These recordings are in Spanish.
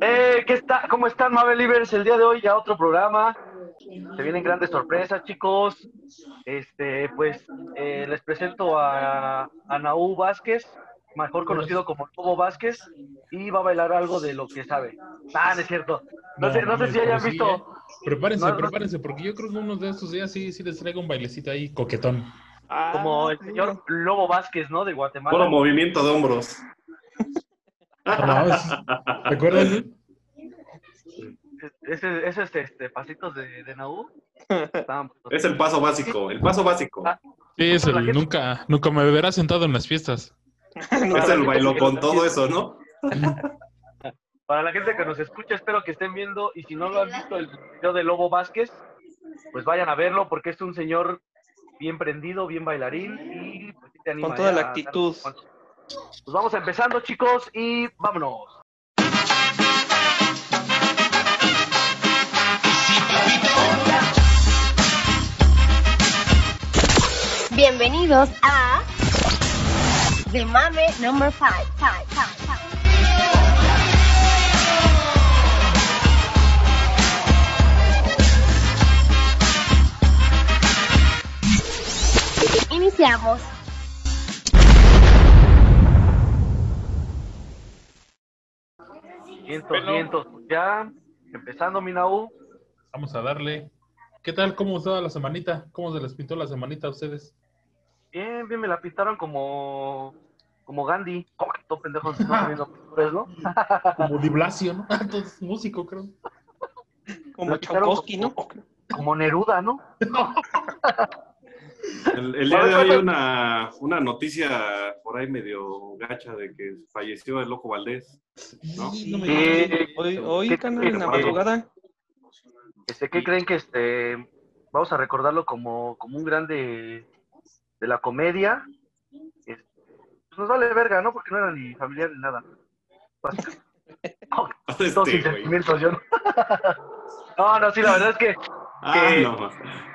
Eh, ¿qué está? ¿Cómo están, Mabel Livers? El día de hoy ya otro programa. Se vienen grandes sorpresas, chicos. Este, pues eh, les presento a, a Naú Vázquez, mejor conocido como Lobo Vázquez, y va a bailar algo de lo que sabe. Ah, no es cierto. No, sé, no sé si hayan visto. Prepárense, No, prepárense, porque yo creo que unos de estos días sí, sí les traigo un bailecito ahí coquetón. Como Ah, el señor Lobo Vázquez, ¿no? De Guatemala. Puro movimiento de hombros. No ¿Te acuerdas? Ese, ese es este, pasitos de, de Naú. Estaban- Es el paso básico, el paso básico. Ah, Sí, es el nunca, nunca me verás sentado en las fiestas. Es el bailo con todo eso, ¿no? Para la gente que nos escucha, espero que estén viendo y si no lo han visto el video de Lobo Vázquez, pues vayan a verlo porque es un señor bien prendido, bien bailarín y pues, te anima Con toda la actitud. dar- Pues vamos empezando chicos y vámonos. Bienvenidos a The Mame Number 5. Iniciamos. Vientos, Bueno. vientos. Ya, empezando mi Naú. Vamos a darle. ¿Qué tal? ¿Cómo estaba la semanita? ¿Cómo se les pintó la semanita a ustedes? Bien, bien, me la pintaron como, como Gandhi. Oh, todo pendejo, no ¿no? Como Di Blasio, ¿no? Todo es músico, creo. Como Chaukovsky, ¿no? Como Neruda, ¿no? El, el día de hoy hay una, una noticia por ahí medio gacha de que falleció el Loco Valdés. ¿No? Sí, no me Sí. digas. Hoy, hoy ¿Qué- canal, qué- en la madrugada. Este, ¿Qué creen que este vamos a recordarlo como, como un grande de la comedia? Este, pues nos vale verga, ¿no? Porque no era ni familiar ni nada. Todos sin Este, sentimientos, yo no. No, no, sí, la verdad es que Ah, no.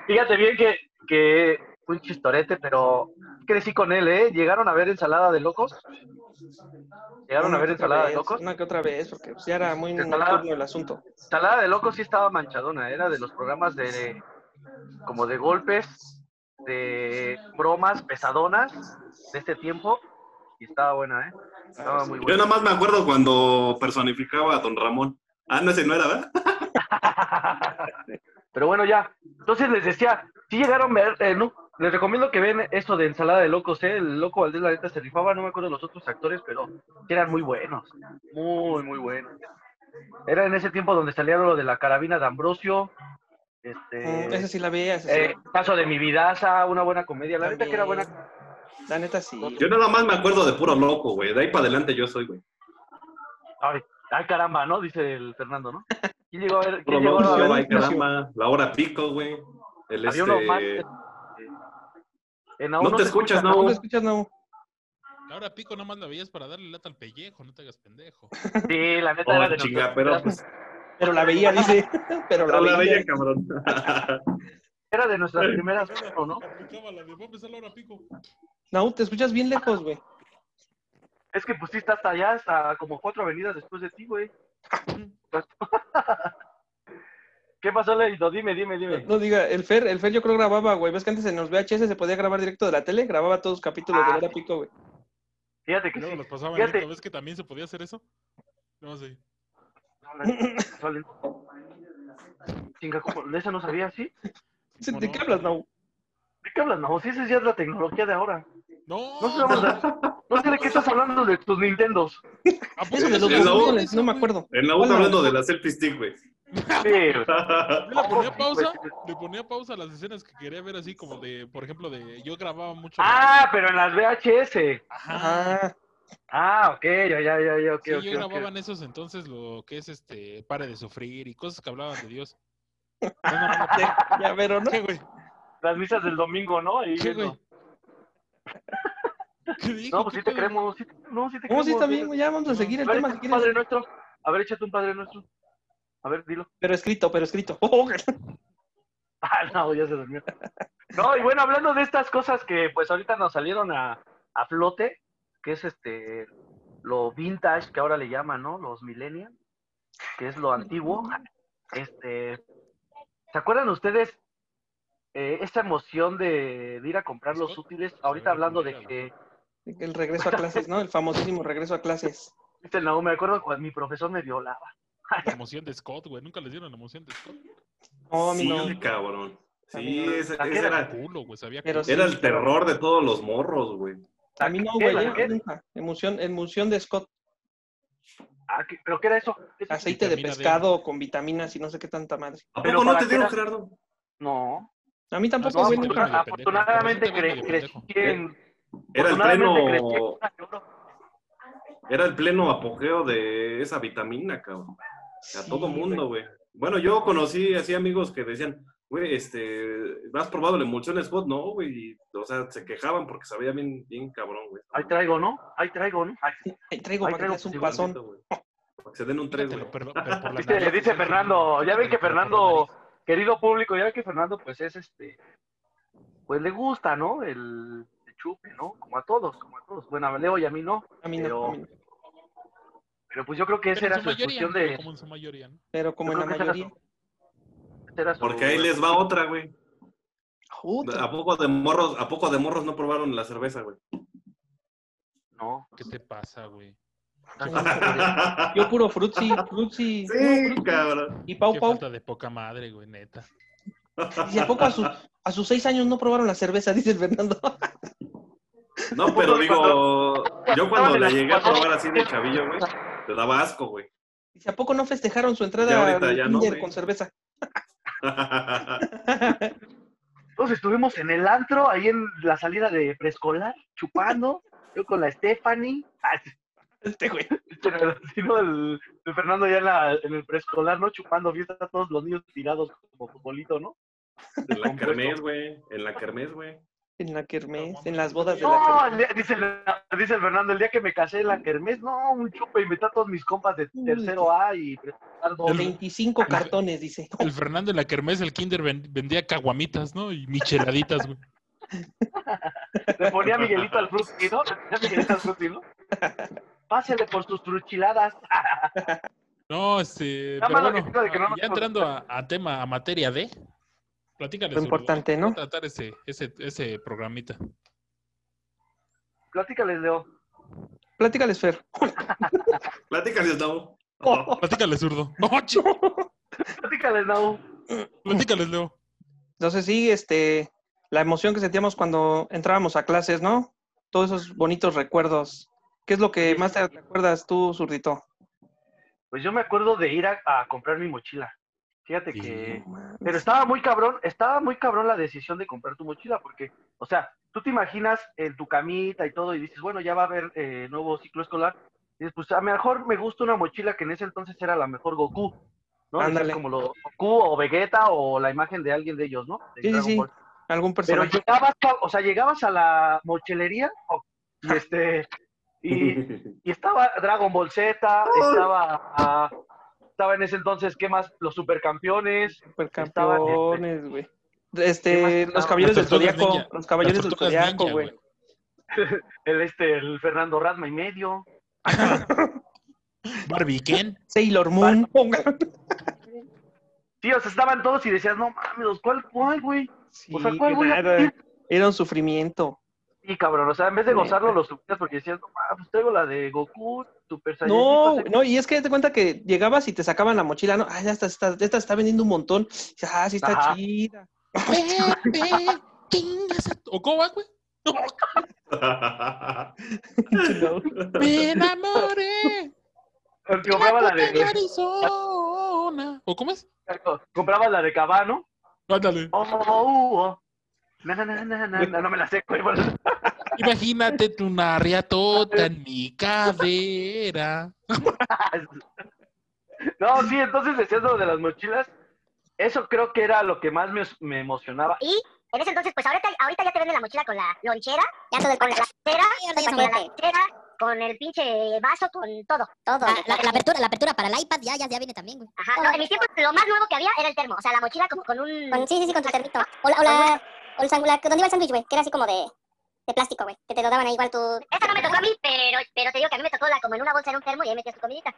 fíjate bien que, que un chistorete, pero crecí con él, ¿eh? ¿Llegaron a ver ensalada de locos? ¿Llegaron a ver ensalada de locos? Una que otra vez, porque pues, ya era muy Ensalada. el asunto. Ensalada de locos sí estaba manchadona, era de los programas de como de golpes, de bromas pesadonas de este tiempo y estaba buena, ¿eh? Estaba muy Yo buena. nada más me acuerdo cuando personificaba a Don Ramón. Ah, no, ese no era, ¿verdad? Pero bueno, ya. Entonces les decía, si llegaron a ver, eh, no, les recomiendo que vean eso de ensalada de locos, ¿eh? El loco Valdés la neta se rifaba, no me acuerdo de los otros actores, pero eran muy buenos, muy, muy buenos. Era en ese tiempo donde salía lo de la carabina de Ambrosio, este, Mm, esa sí la veía, sí eh, caso de mi vidaza, una buena comedia, la neta que era buena. La neta sí. Yo nada más me acuerdo de puro loco, güey. De ahí para adelante yo soy, güey. Ay, ay, caramba, ¿no? Dice el Fernando, ¿no? ¿Quién llegó a ver? Puro ¿Quién llegó a loco, ver? ay, caramba. La hora pico, güey. El Había uno más. En No te escuchas, escucha, ¿no? ¿No lo escuchas, no? Ahora pico nomás la veías para darle lata al pellejo, no te hagas pendejo. Sí, la neta Oh, era de chinga, pero pues... Pero la veía, dice. Pero la veía. veía, cabrón. era de nuestras primeras, ¿no? Aplicaba la de, "Va a empezar la hora pico. No, te escuchas bien lejos, güey. Es que pues sí está hasta allá, hasta como cuatro avenidas después de ti, güey. ¿Qué pasó, Leito? Dime, dime, dime. No diga, el Fer, el Fer yo creo grababa, güey. ¿Ves que antes en los VHS se podía grabar directo de la tele? Grababa todos los capítulos de Ah. Hora Pico, güey. Fíjate que Luego sí. los pasaba en Fíjate. directo. ¿Ves que también se podía hacer eso? No sé. Chinga. ¿De eso no sabía, sí? ¿Cómo ¿De no? qué hablas, no? ¿De qué hablas? No, si esa ya es la tecnología de ahora. No, No sé, vamos a- no sé de qué estás hablando de tus Nintendos. ¿a poco Eso de los En la U- controles, no me acuerdo. En la U está hablando de la selfie stick, güey. Sí. Yo le ponía Sí, pausa, pues. le ponía pausa a las escenas que quería ver así como de, por ejemplo, de yo grababa mucho. Ah, pero en las VHS. Ajá. Ah, ok, ya, ya, ya, ya, ok, Sí, ok, yo grababa en esos entonces lo que es este pare de sufrir y cosas que hablaban de Dios. No, no, no, Ya, ya, pero no. ¿Qué, güey? Las misas del domingo, ¿no? Ahí ¿Qué, güey? ¿Qué dijo? No, pues sí ¿Qué te creemos. Sí, te- no, sí te ¿Cómo sí creemos, está bien, güey? Ya vamos a seguir el tema si un Padre. Nuestro. A ver, échate un Padre Nuestro. A ver, dilo. Pero escrito, pero escrito. Oh, Ah, no, ya se durmió. No, y bueno, hablando de estas cosas que pues ahorita nos salieron a, a flote, que es este lo vintage que ahora le llaman, ¿no? Los millennials. que es lo antiguo, este, ¿se acuerdan ustedes eh, esa emoción de, de ir a comprar los útiles? Ahorita hablando de que, El regreso a clases, ¿no? El famosísimo regreso a clases. viste, no, me acuerdo cuando mi profesor me violaba. La emoción de Scott, güey. Nunca les dieron la emoción de Scott. No, a mí Sí, no. cabrón. Sí, no. ese, ¿A qué ese era? era, Culo, güey. Sabía sí. era el terror de todos los morros, güey. A mí no, güey. Emoción, emoción de Scott. Ah, ¿qué- ¿Pero qué era eso? Aceite de pescado con vitaminas y no sé qué tanta madre. ¿A poco no te dieron, era- Gerardo? No, A mí tampoco, No, güey, medio afortunadamente cre- crecí en... Era el pleno, era el pleno apogeo de esa vitamina, cabrón. A todo Sí, mundo, güey. Bueno, yo conocí así amigos que decían, güey, este, ¿has probado la emulsión Scott? No, güey. y, O sea, se quejaban porque sabía bien, bien cabrón, güey. Ahí traigo, ¿no? Ahí traigo, ¿no? Ahí traigo Ahí para traigo un Sí, pasón. Para que se den un tres, güey. Dice, nariz, dice Fernando, ya ven que Fernando, querido público, ya ven que Fernando pues es este, pues le gusta, ¿no? El, el chupe, ¿no? Como a todos, como a todos. Bueno, a Leo y a mí no, A mí no, Pero- a mí no. Pero pues yo creo que esa era su su mayoría, excusión de... como en su mayoría, ¿no? Pero como yo en la mayoría. su- su- Porque ahí les va otra, güey. ¿A poco de morros, a poco de morros no probaron la cerveza, güey? No, ¿Qué te pasa, güey? Yo puro frutzi, frutzi. puro Sí, frutzi. cabrón. Y Pau Qué Pau. falta de poca madre, güey, neta. ¿Y a poco a, sus a sus seis años no probaron la cerveza? Dice el Fernando. No, pero digo, yo cuando le llegué a probar así de chavillo, güey, te daba asco, güey. Dice, ¿a poco no festejaron su Ya entrada ahorita al no, con cerveza? Entonces estuvimos en el antro, ahí en la salida de preescolar, chupando, yo con la Stephanie, ah, Este güey. pero sí, no, el, el Fernando ya en, la- en el preescolar, ¿no? Chupando fiesta, todos los niños tirados como futbolito, ¿no? En la kermés, güey. En la kermés, güey. En la kermés, en las bodas de la No, kermés. dice, el, dice el Fernando, el día que me casé en la kermés, no, un chupe, invité a todos mis compas de Uy. tercero A y dos. El- 25 cartones, dice. El Fernando en la kermés, el kinder ven- vendía caguamitas, ¿no? Y micheladitas, güey. Le ponía Miguelito al frutti, ¿no? Le ponía Miguelito al frutti, ¿no? Pásele por sus truchiladas. No, este. Pero bueno, no ya entrando a, a tema, a materia de. Platícales. Lo importante, ¿cómo ¿no? tratar ese, ese, ese programita. Platícales, Leo. Platícales, Fer. Platícales, no. Platícales, zurdo. ¡Oh, chi! Platícales, Nau. Platícales, Leo. Entonces sí, este, la emoción que sentíamos cuando entrábamos a clases, ¿no? Todos esos bonitos recuerdos. ¿Qué es lo que más te acuerdas tú, zurdito? Pues yo me acuerdo de ir a, a comprar mi mochila. Fíjate Sí. que... Pero estaba muy cabrón, estaba muy cabrón la decisión de comprar tu mochila, porque, o sea, tú te imaginas en tu camita y todo, y dices, bueno, ya va a haber eh, nuevo ciclo escolar. Y dices, pues a lo mejor me gusta una mochila que en ese entonces era la mejor Goku, ¿no? Ándale. Como lo Goku o Vegeta o la imagen de alguien de ellos, ¿no? De Sí, sí, sí. ¿Algún Pero personaje? llegabas, a- o sea, llegabas a la mochilería y este y, y estaba Dragon Ball Z, estaba ah, estaba en ese entonces, ¿qué más? Los supercampeones, Supercampeones, güey. Este, ¿Qué más los caballeros del ninja. los caballeros del ninja, güey. el este, el Fernando Radma y medio. Barbie Ken. Sailor Moon. Sí, o sea, estaban todos y decías, no mames, ¿cuál, cuál, güey? Sí, O sea, ¿cuál pedir? Era un sufrimiento. Sí, cabrón, o sea, en vez de gozarlo, lo sufrías porque decías, no mames, pues traigo la de Goku, Super Saiyan. No, Super- no, y es que te cuenta que llegabas y te sacaban la mochila, ¿no? Ah, ya está, está, esta está vendiendo un montón. Ah, sí está Ajá. chida. ¿O cómo va, güey? Me enamoré. Compraba la de de, Arizona. ¿O cómo es? compraba la de Cabano. Ándale. Oh, oh, oh. Na, na, na, na, na, na, no me la sé, güey. Imagínate tu narriatota en mi cadera. No, sí, entonces decías lo de las mochilas. Eso creo que era lo que más me, me emocionaba. Y en ese entonces, pues ahorita, ahorita ya te venden la mochila con la lonchera, ya todo el con la lonchera, con la lonchera, con el pinche vaso, con todo. Todo. La, la- la apertura, la apertura para el iPad ya, ya, ya viene también, güey. Ajá. No, en mis tiempos lo más nuevo que había era el termo, o sea, la mochila como con un... Con- sí, sí, sí, con tu termito. O la, o la, o el sándwich, ¿dónde iba el sándwich, güey? Que era así como de, de plástico, güey. Que te lo daban ahí igual tu... Esta no me tocó a mí, pero, pero te digo que a mí me tocó la como en una bolsa en un termo y ahí metías tu comidita.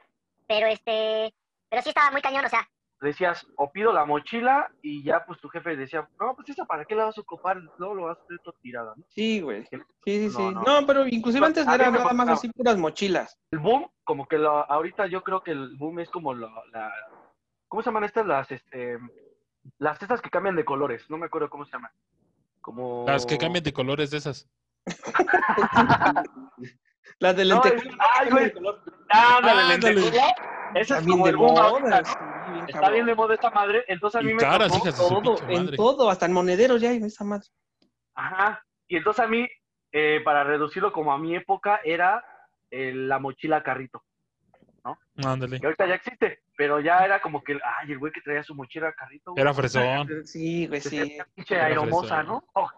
Pero este, Pero sí estaba muy cañón, o sea, decías, o pido la mochila y ya pues tu jefe decía, no, pues esa para qué la vas a ocupar, luego lo vas a tener todo tirada, ¿no? Sí, güey. Sí, sí, sí. No, No, no. pero inclusive antes era nada más pasaba. así puras mochilas. El boom, como que lo, ahorita yo creo que el boom es como la, la ¿cómo se llaman estas? Las, este, las estas que cambian de colores, no me acuerdo cómo se llaman. Como... Las que cambian de colores de esas. Las de No, lentejuela. es- ay, güey. Ándale, lentejuela. Ese es como de el boom ¿no? sí, bien Está bien de moda esta madre, entonces a mí Y me caras, tocó Todo, en todo, hasta en monederos ya hay esa madre. Ajá. Y entonces a mí, eh, para reducirlo como a mi época, era eh, la mochila carrito. Ándale. Que ahorita ya existe, pero ya era como que, ay, el güey que traía su mochila carrito. güey, Era fresón. Sí, güey, sí. pinche aeromosa. ¿no? Oh,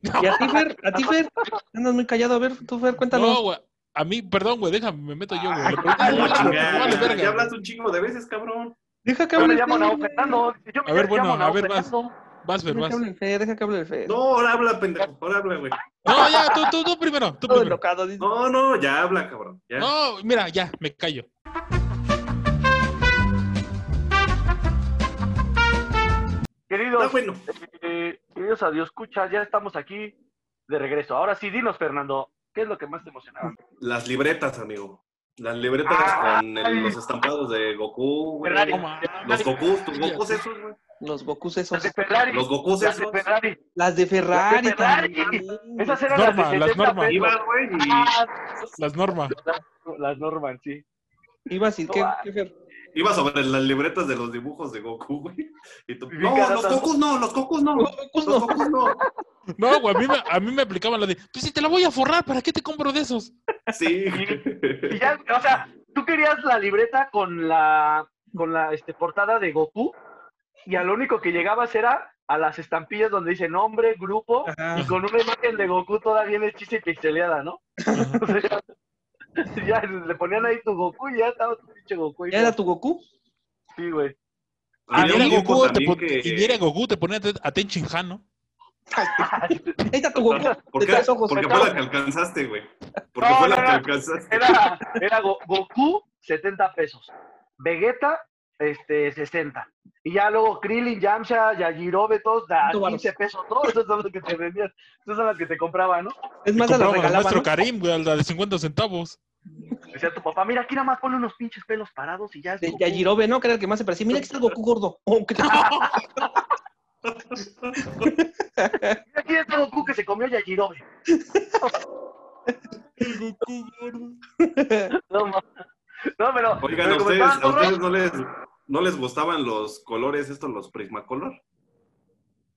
¿Y a ti, Fer? ¿A ti, Fer? Andas muy callado. A ver, tú, Fer, cuéntanos. No, güey. A mí, perdón, güey, déjame, me meto yo, güey. Pregunto- Ah, me vale verga, ya hablaste un chingo de veces, cabrón. Deja que yo hable me llamo. Fernando. Yo me A ver, bueno, a ver, vas. Fernando. Vas, Fer, Deja vas. que deja que hable el Fer. No, ahora habla, pendejo. Ahora habla, güey. No, ya, tú, tú, tú primero, tú Todo primero. No, no, ya habla, cabrón. Ya. No, mira, ya, me callo. Está bueno. eh, queridos adiós, escuchas, ya estamos aquí de regreso. Ahora sí, dinos, Fernando, ¿qué es lo que más te emocionaba? Las libretas, amigo. Las libretas Ah, con el- los estampados de Goku, güey. Ferrari. Los Gokus, tus Gokus esos, güey. Los Gokus Las esos. de Ferrari. Los Gokus Las de esos. Ferrari. Las de Ferrari. Ferrari. también. Esas eran Norma, las de las 70 Norma. pesos. Iban, güey, y Ah, Las normas. las, las Norman, sí. Ibas y qué, qué Fer? Iba sobre las libretas de los dibujos de Goku, güey. Y tú, Bien no, los Gokus no, los Gokus no. Los Gokus Los no. Gokus no. No, güey, a mí, me, a mí me aplicaban la de, pues si te la voy a forrar, ¿para qué te compro de esos? Sí. Y ya, o sea, tú querías la libreta con la, con la este, portada de Goku y a lo único que llegabas era a las estampillas donde dice nombre, grupo Ajá. y con una imagen de Goku toda bien hechicera y pixeleada, ¿no? Ya le ponían ahí tu Goku y ya estaba tu pinche Goku. ¿Ya era tu Goku? Sí, güey. Y Había era tiempo Goku, te, también pon- que- y era Goku, te ponía a Ten ¿no? Ahí está tu Goku. ¿Por qué? ojos. Porque fue la que alcanzaste, güey. Porque No, fue la no, que alcanzaste. Era, era Go- Goku, 70 pesos. Vegeta, este, 60. Y ya luego Krillin, Yamcha, Yajirobe, todos da Cinco 15 pesos. Todos esos son los que te vendían. Esos son los que te compraban, ¿no? Es más, las al regalaban. maestro ¿no? Karim, güey, a la de 50 centavos. Decía tu papá, mira, aquí nada más pone unos pinches pelos parados y ya es De Goku. Yajirobe, ¿no? Que era el que más se parecía. Mira, aquí está el Goku gordo. Oh. Mira, aquí está Goku que se comió Yajirobe. Goku gordo. No, no, pero... Oigan, pero ¿a como ustedes, ¿a ustedes no les, no les gustaban los colores estos, los Prismacolor?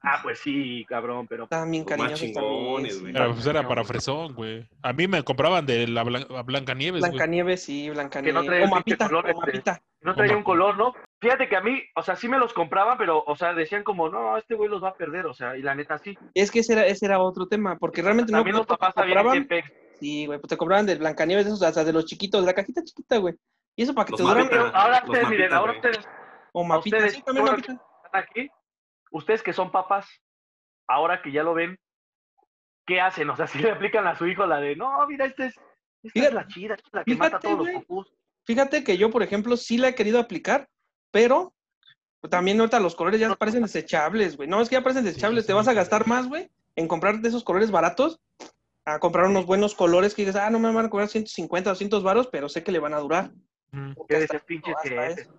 Ah, pues sí, cabrón, pero... Los cariñosos chingones, también. güey. Era, pues era para fresón, güey. A mí me compraban de la Blan- Blancanieves. Blancanieves, sí, Que no Blancanieves. trae o el pinche mapita, color, o este. mapita. No traía un color, ¿no? Fíjate que a mí, o sea, sí me los compraban, pero, o sea, decían como, no, este güey los va a perder, o sea, y la neta sí. Es que ese era, ese era otro tema, porque realmente no, También no los te papás sabían compraban. que pex. Sí, güey, pues te cobraban de Blancanieves, de esos, hasta de los chiquitos, de la cajita chiquita, güey. Y eso para que Los te. Pero ahora ustedes, miren, mapitas, ahora güey. ustedes O mapita, ustedes, sí, también ahora- mapita. están aquí, ustedes que son papás, ahora que ya lo ven, ¿qué hacen? O sea, si le aplican a su hijo la de, no, mira, esta es, esta Fíjate- es la chida, esta es la que mata a fíjate, todos los. Gokus. Fíjate que yo, por ejemplo, sí la he querido aplicar, pero también ahorita los colores ya parecen desechables, güey. No, es que ya parecen desechables. sí, te sí. vas a gastar más, güey, en comprar de esos colores baratos a comprar unos buenos colores que dices, ah, no me van a cobrar 150, 200 varos, pero sé que le van a durar. Que hasta decías, pinches hasta jetes. eso.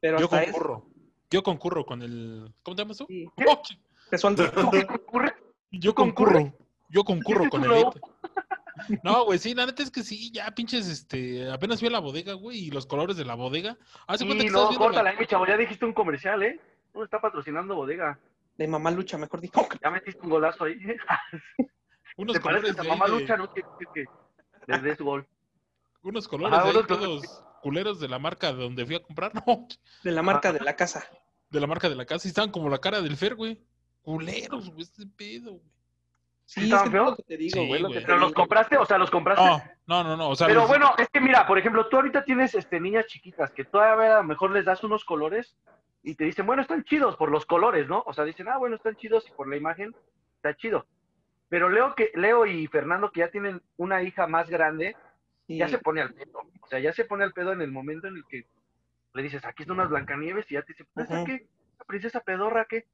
Pero Yo hasta eso. concurro. Yo concurro con el. ¿Cómo te llamas tú? Sí. Oh, ¿Tú ocurre? yo concurro. Yo concurro con el. No, güey, sí, la neta es que sí, ya pinches, este, apenas fui a la bodega, güey, y los colores de la bodega. Hace cuenta que estás no, la- córtala, mi chavo, ya dijiste un comercial, ¿eh? No está patrocinando bodega. de mamá lucha, mejor dicho. Ya metiste un golazo ahí. unos ¿Te colores de mamá de- lucha? No quiere decir que les des gol. unos colores Ah, de ahí unos todos culeros de la marca de donde fui a comprar, no, De la marca de la casa. de la marca de la casa, y estaban como la cara del Fer, güey. Culeros, güey, este pedo, güey. Sí, ¿Sí es estaban que lo te digo, Sí, güey. lo que güey. te ¿Pero los compraste? O sea, ¿los compraste? No, no, no, no, o sea, Pero los- bueno, es que mira, por ejemplo, tú ahorita tienes este, niñas chiquitas que todavía a lo mejor les das unos colores y te dicen, bueno, están chidos por los colores, ¿no? O sea, dicen, ah, bueno, están chidos y por la imagen está chido. Pero Leo, que, Leo y Fernando, que ya tienen una hija más grande, Sí. ya se pone al pedo. O sea, ya se pone al pedo en el momento en el que le dices, aquí están unas Blancanieves y ya te dice, ¿esa Ujú. qué? ¿La princesa pedorra qué?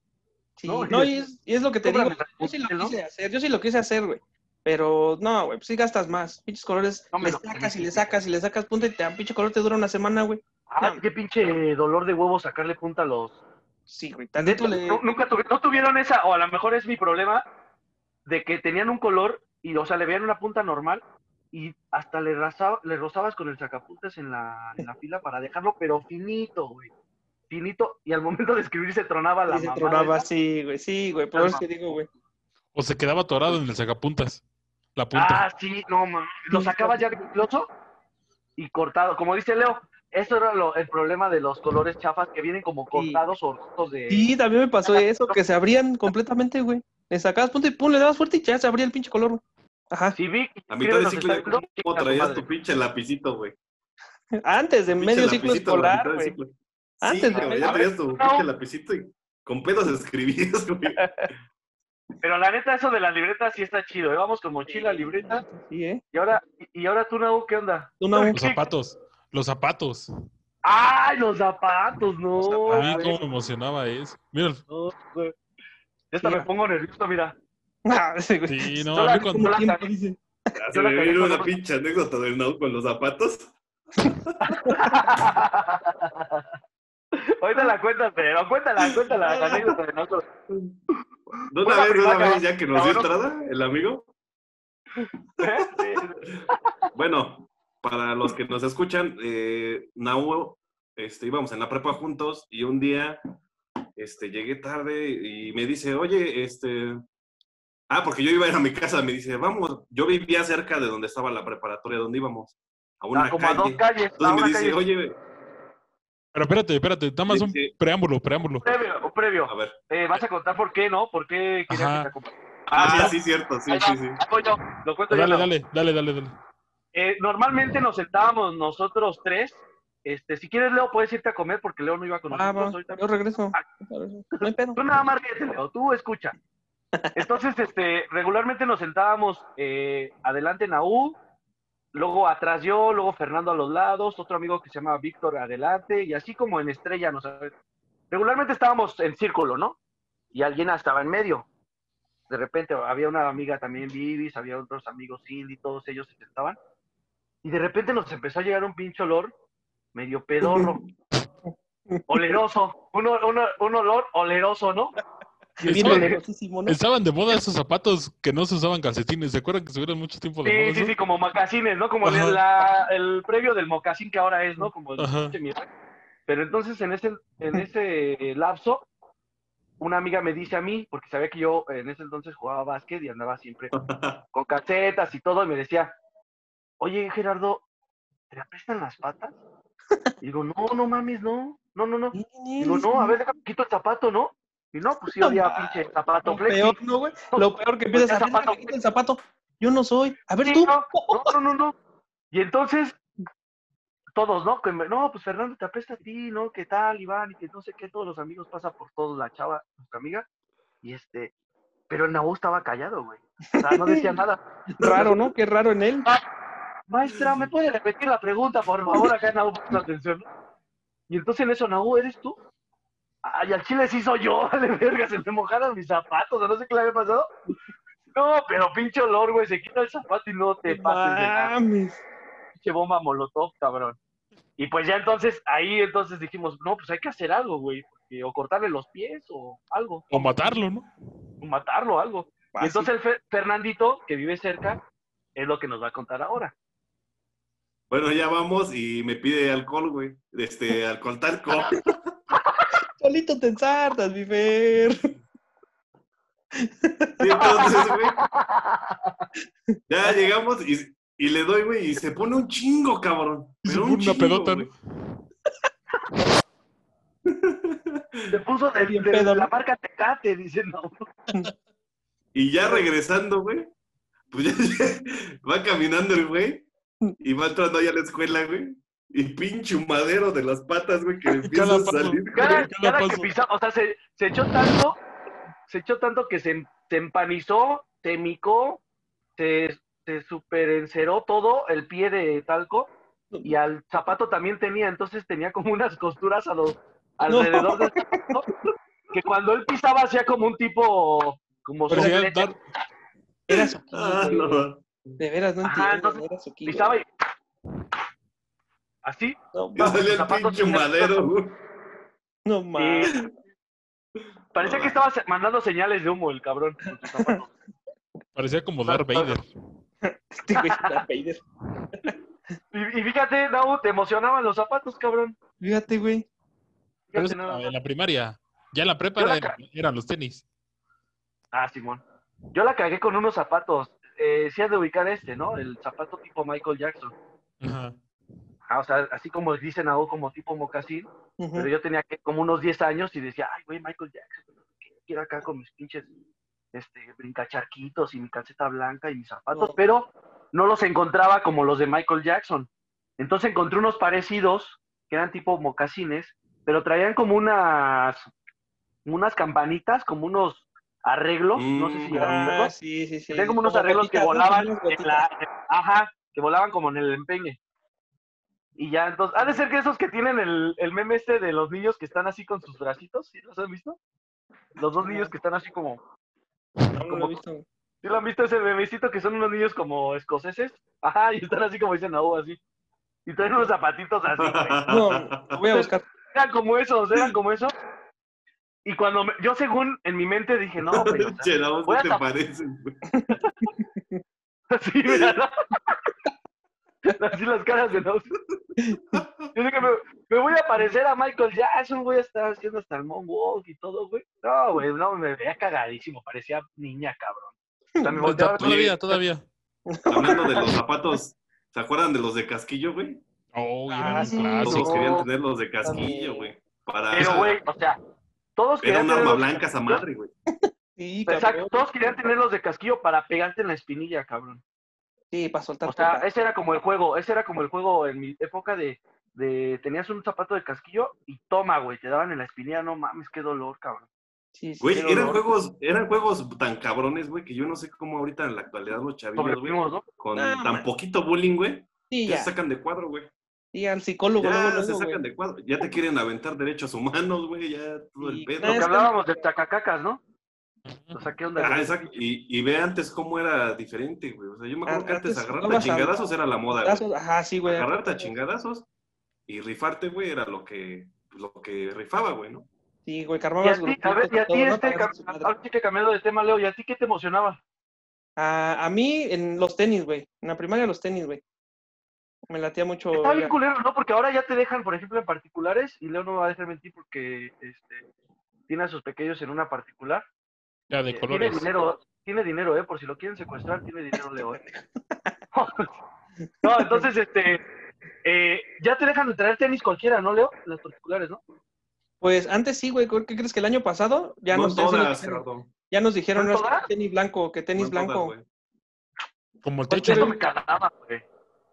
Sí, No, no, y- es, y es lo que te digo. Yo sí lo quise hacer, yo sí lo quise hacer, güey. Pero no, güey, pues sí gastas más. Pinches colores, No le sacas y le sacas y le sacas punta y te, pinche color te dura una semana, güey. Ah, No. qué pinche dolor de huevo sacarle punta a los... Sí, güey. Tantito le. Nu- Nunca no tuvieron esa, o a lo mejor es mi problema, de que tenían un color y, o sea, le veían una punta normal y hasta le, raza- le rozabas con el sacapuntas en la, en la fila para dejarlo, pero finito, güey. Finito, y al momento de escribir se tronaba la y se mamá. tronaba así, güey. Sí, güey. Por eso es que digo, güey. O se quedaba atorado en el sacapuntas. La punta. Ah, sí, no, man. Lo sacabas ya filoso y cortado. Como dice Leo, eso era lo- el problema de los colores chafas que vienen como cortados o rotos de... Sí, también me pasó eso, que se abrían completamente, güey. Le sacabas punta y pum, le dabas fuerte y ya se abría el pinche color, güey. Ajá. Si Vic, A mitad de ciclo, ¿cómo traías tu pinche lapicito, güey? Antes de medio ciclo escolar, güey. Antes Sí, de medio- ya traías tu pinche lapicito y con pedos escribías, güey. Pero la neta, eso de las libretas sí está chido. ¿eh? Vamos con mochila, libreta. Sí, ¿eh? Y ahora, y ahora tú, Nau, ¿qué onda? Una Los zapatos. Los zapatos. ¡Ay, los zapatos! No, A mí cómo me emocionaba eso. Mira, no, güey. Ya hasta Mira. me pongo nervioso, mira. Ah, sí, no, a la- mí cuando... yo la ¿Quién cagué. dice? Se me con una pinche anécdota del Nau con los zapatos. Ahorita la cuentas, pero cuéntala, cuéntala, la anécdota de nosotros. De una vez, de una vez, ya que nos dio entrada, el amigo. Bueno, para los que nos escuchan, eh, Nau, este, íbamos en la prepa juntos y un día este, llegué tarde y me dice, oye, este... Ah, porque yo iba a ir a mi casa, me dice, vamos, yo vivía cerca de donde estaba la preparatoria, donde íbamos, a una Ah, como a dos calle. calles. a Entonces me dice, calle. oye, Pero espérate, espérate, nada más un Sí. preámbulo, preámbulo. Previo, previo. a ver. Eh, ¿Vas a contar por qué, no? ¿Por qué querías Ajá. que te acompañe? Ah, sí, cierto, sí, va, sí, sí. ahí voy yo, lo cuento yo. Dale, dale, dale, dale, dale. Eh, normalmente nos sentábamos nosotros tres. Este, si quieres, Leo, puedes irte a comer porque Leo no iba con Ah, nosotros. va, ahorita. yo regreso. Ah. No hay pedo. Tú nada más ríete, Leo, tú escucha. Entonces, este, regularmente nos sentábamos eh, adelante en AU, luego atrás yo, luego Fernando a los lados, otro amigo que se llama Víctor adelante, y así como en estrella, nos regularmente estábamos en círculo, ¿no? Y alguien estaba en medio. De repente había una amiga también, Vivis, había otros amigos, Cindy, todos ellos se sentaban. Y de repente nos empezó a llegar un pinche olor medio pedorro, oleroso, un, un olor oleroso, ¿no? Bien Estaban, olorosísimo, ¿no? estaban de moda esos zapatos que no se usaban calcetines. ¿Se acuerdan que estuvieron mucho tiempo de moda? Sí, sí, sí, como mocasines, ¿no? Como Ajá. la- el previo del mocasín que ahora es, ¿no? Como el. Pero entonces en ese, en ese lapso, una amiga me dice a mí, porque sabía que yo en ese entonces jugaba básquet y andaba siempre con casetas y todo, y me decía, oye Gerardo, ¿te apestan las patas? Y digo, no, no mames, no, no, no, no. Digo, no, a ver, déjame quito el zapato, ¿no? Y no, pues había mames. pinche zapato Lo flexi. peor, ¿no, güey? Lo peor que empiezas a zapato. el zapato. Yo no soy. A ver Sí, tú. no, no, no, no. Y entonces, todos, ¿no? Que me- no, pues Fernando te apesta a ti, ¿no? ¿Qué tal, Iván? Y que no sé qué, todos los amigos pasa por todos, la chava, nuestra amiga. Y este, pero el Nabú estaba callado, güey. O sea, no decía nada. Raro, ¿no? Qué raro en él. Maestra, ¿me puede repetir la pregunta, por favor? Acá Nabú, pon atención. Y entonces en eso, Nabú, ¿eres tú? Ay, al chile sí soy yo, de verga, se me mojaron mis zapatos, o no sé qué le había pasado. No, pero pinche olor, güey, se quita el zapato y no te pases de nada Mames. pinche bomba molotov, cabrón. Y pues ya entonces, ahí entonces dijimos, no, pues hay que hacer algo, güey. O cortarle los pies o algo. O matarlo, ¿no? O matarlo o algo. Y entonces el Fe- Fernandito, que vive cerca, es lo que nos va a contar ahora. Bueno, ya vamos y me pide alcohol, güey. Este, alcohol talco. Solito te ensartas, mi Fer. Sí, entonces, güey. Ya llegamos y, y le doy, güey, y se pone un chingo, cabrón. Y se pone un una chingo, pedota, güey. Se puso de, Bien de pedo, la marca Tecate, dice, no. Y ya regresando, güey, pues ya, ya va caminando el güey y va entrando allá a la escuela, güey. Y pinche humadero de las patas, güey, que empieza Cada a salir. Cada, ¿Qué le cada que pisaba, o sea, se, se echó tanto, se echó tanto que se, se empanizó, se micó, se, se superenceró todo el pie de talco y al zapato también tenía, entonces tenía como unas costuras a los alrededor del zapato, que cuando él pisaba hacía como un tipo, como dar- Era su Ah, no. De veras, no Ajá, entonces, era pisaba y así, No, Ya salía el zapatos pinche madero, güey. no mames. parecía que estaba mandando señales de humo el cabrón con sus zapatos. Parecía como Darth Vader. Este güey es Darth Vader. Y, y fíjate, Nau, te emocionaban los zapatos, cabrón. Fíjate, güey. Pero eso en la primaria. Ya en la prepa la eran, eran los tenis. Ah, Simón. Yo la cagué con unos zapatos. Eh, sí has de ubicar este, ¿no? El zapato tipo Michael Jackson. Ajá. Ah, o sea, así como dicen ahora como tipo mocasín. Pero yo tenía que, como unos 10 años y decía, ay, güey, Michael Jackson. Quiero acá con mis pinches este, brincacharquitos y mi calceta blanca y mis zapatos. Pero no los encontraba como los de Michael Jackson. Entonces encontré unos parecidos que eran tipo mocasines, pero traían como unas, unas campanitas, como unos arreglos. no sé si Mm, Ah, sí, sí, sí. Tenían como unos Como arreglos que volaban en la, ajá, que volaban como en el empeñe. Y ya, entonces, ha de ser que esos que tienen el, el meme este de los niños que están así con sus bracitos, ¿sí los han visto? Los dos niños que están así como, No, no lo he visto. ¿sí lo han visto ese memecito que son unos niños como escoceses? Ajá, y están así como dicen a así. Y traen unos zapatitos así, güey. No, voy a buscar. Eran como esos, eran como esos. Y cuando me- yo según en mi mente dije, no, güey, o sea, Che, la voz no te parece, güey. Así, mira, ¿no? Así las caras de los. Yo dije, me, me voy a parecer a Michael Jackson, voy a estar haciendo hasta el moonwalk y todo, güey. No, güey, no, me veía cagadísimo, parecía niña, cabrón. O sea, me volteaba a ver- Todavía, todavía. Hablando de los zapatos, ¿se acuerdan de los de casquillo, güey? Oh, Ah, sí. un Todos querían tener los de casquillo, güey. Para... Pero, güey, o sea, todos Era querían un tener arma los- blanca esa madre, güey. Sí, Exacto, todos querían tener los de casquillo para pegarte en la espinilla, cabrón. Sí, para soltar O sea, ese era como el juego, ese era como el juego en mi época de, de tenías un zapato de casquillo y toma, güey, te daban en la espinilla, no mames, qué dolor, cabrón. Sí, sí, Güey, eran juegos, eran juegos tan cabrones, güey, que yo no sé cómo ahorita en la actualidad los chavillos, güey, ¿no? con Ah, tan man. poquito bullying, güey, Sí, ya ya. se sacan de cuadro, güey. Sí, al psicólogo, Ya luego, se luego, sacan güey. de cuadro. Ya te quieren aventar derechos humanos, güey, ya todo el Y- pedo. Lo que- hablábamos de chacacacas, ¿no? O sea, ¿qué onda? Ah, exacto. Y, y ve antes cómo era diferente, güey. O sea, yo me acuerdo Ah, que antes antes agarrarte a chingadazos era la moda, güey. Ajá, sí, güey. Agarrarte a chingadazos y rifarte, güey, era lo que, lo que rifaba, güey, ¿no? Sí, güey, que Y a armabas ti, a ver, y a ti ¿no? este, ahora sí que cambiando de tema, Leo, ¿y a ti qué te emocionaba? A, a mí, en los tenis, güey. En la primaria, los tenis, güey. Me latía mucho. Está bien culero, ¿no? Porque ahora ya te dejan, por ejemplo, en particulares, y Leo no me va a dejar mentir porque este, tiene a sus pequeños en una particular. Ya de Eh, Tiene dinero, tiene dinero, ¿eh? Por si lo quieren secuestrar, tiene dinero, Leo, ¿eh? no, entonces, este, eh, ya te dejan de traer tenis cualquiera, ¿no, Leo? Las particulares, ¿no? Pues antes sí, güey. ¿Qué crees que el año pasado ya no nos, ya sí nos todas, dijeron, Gerardo. ya nos dijeron tenis blanco, que tenis No blanco. Como el Pues, techo. Eso ¿no? me cagaba, güey.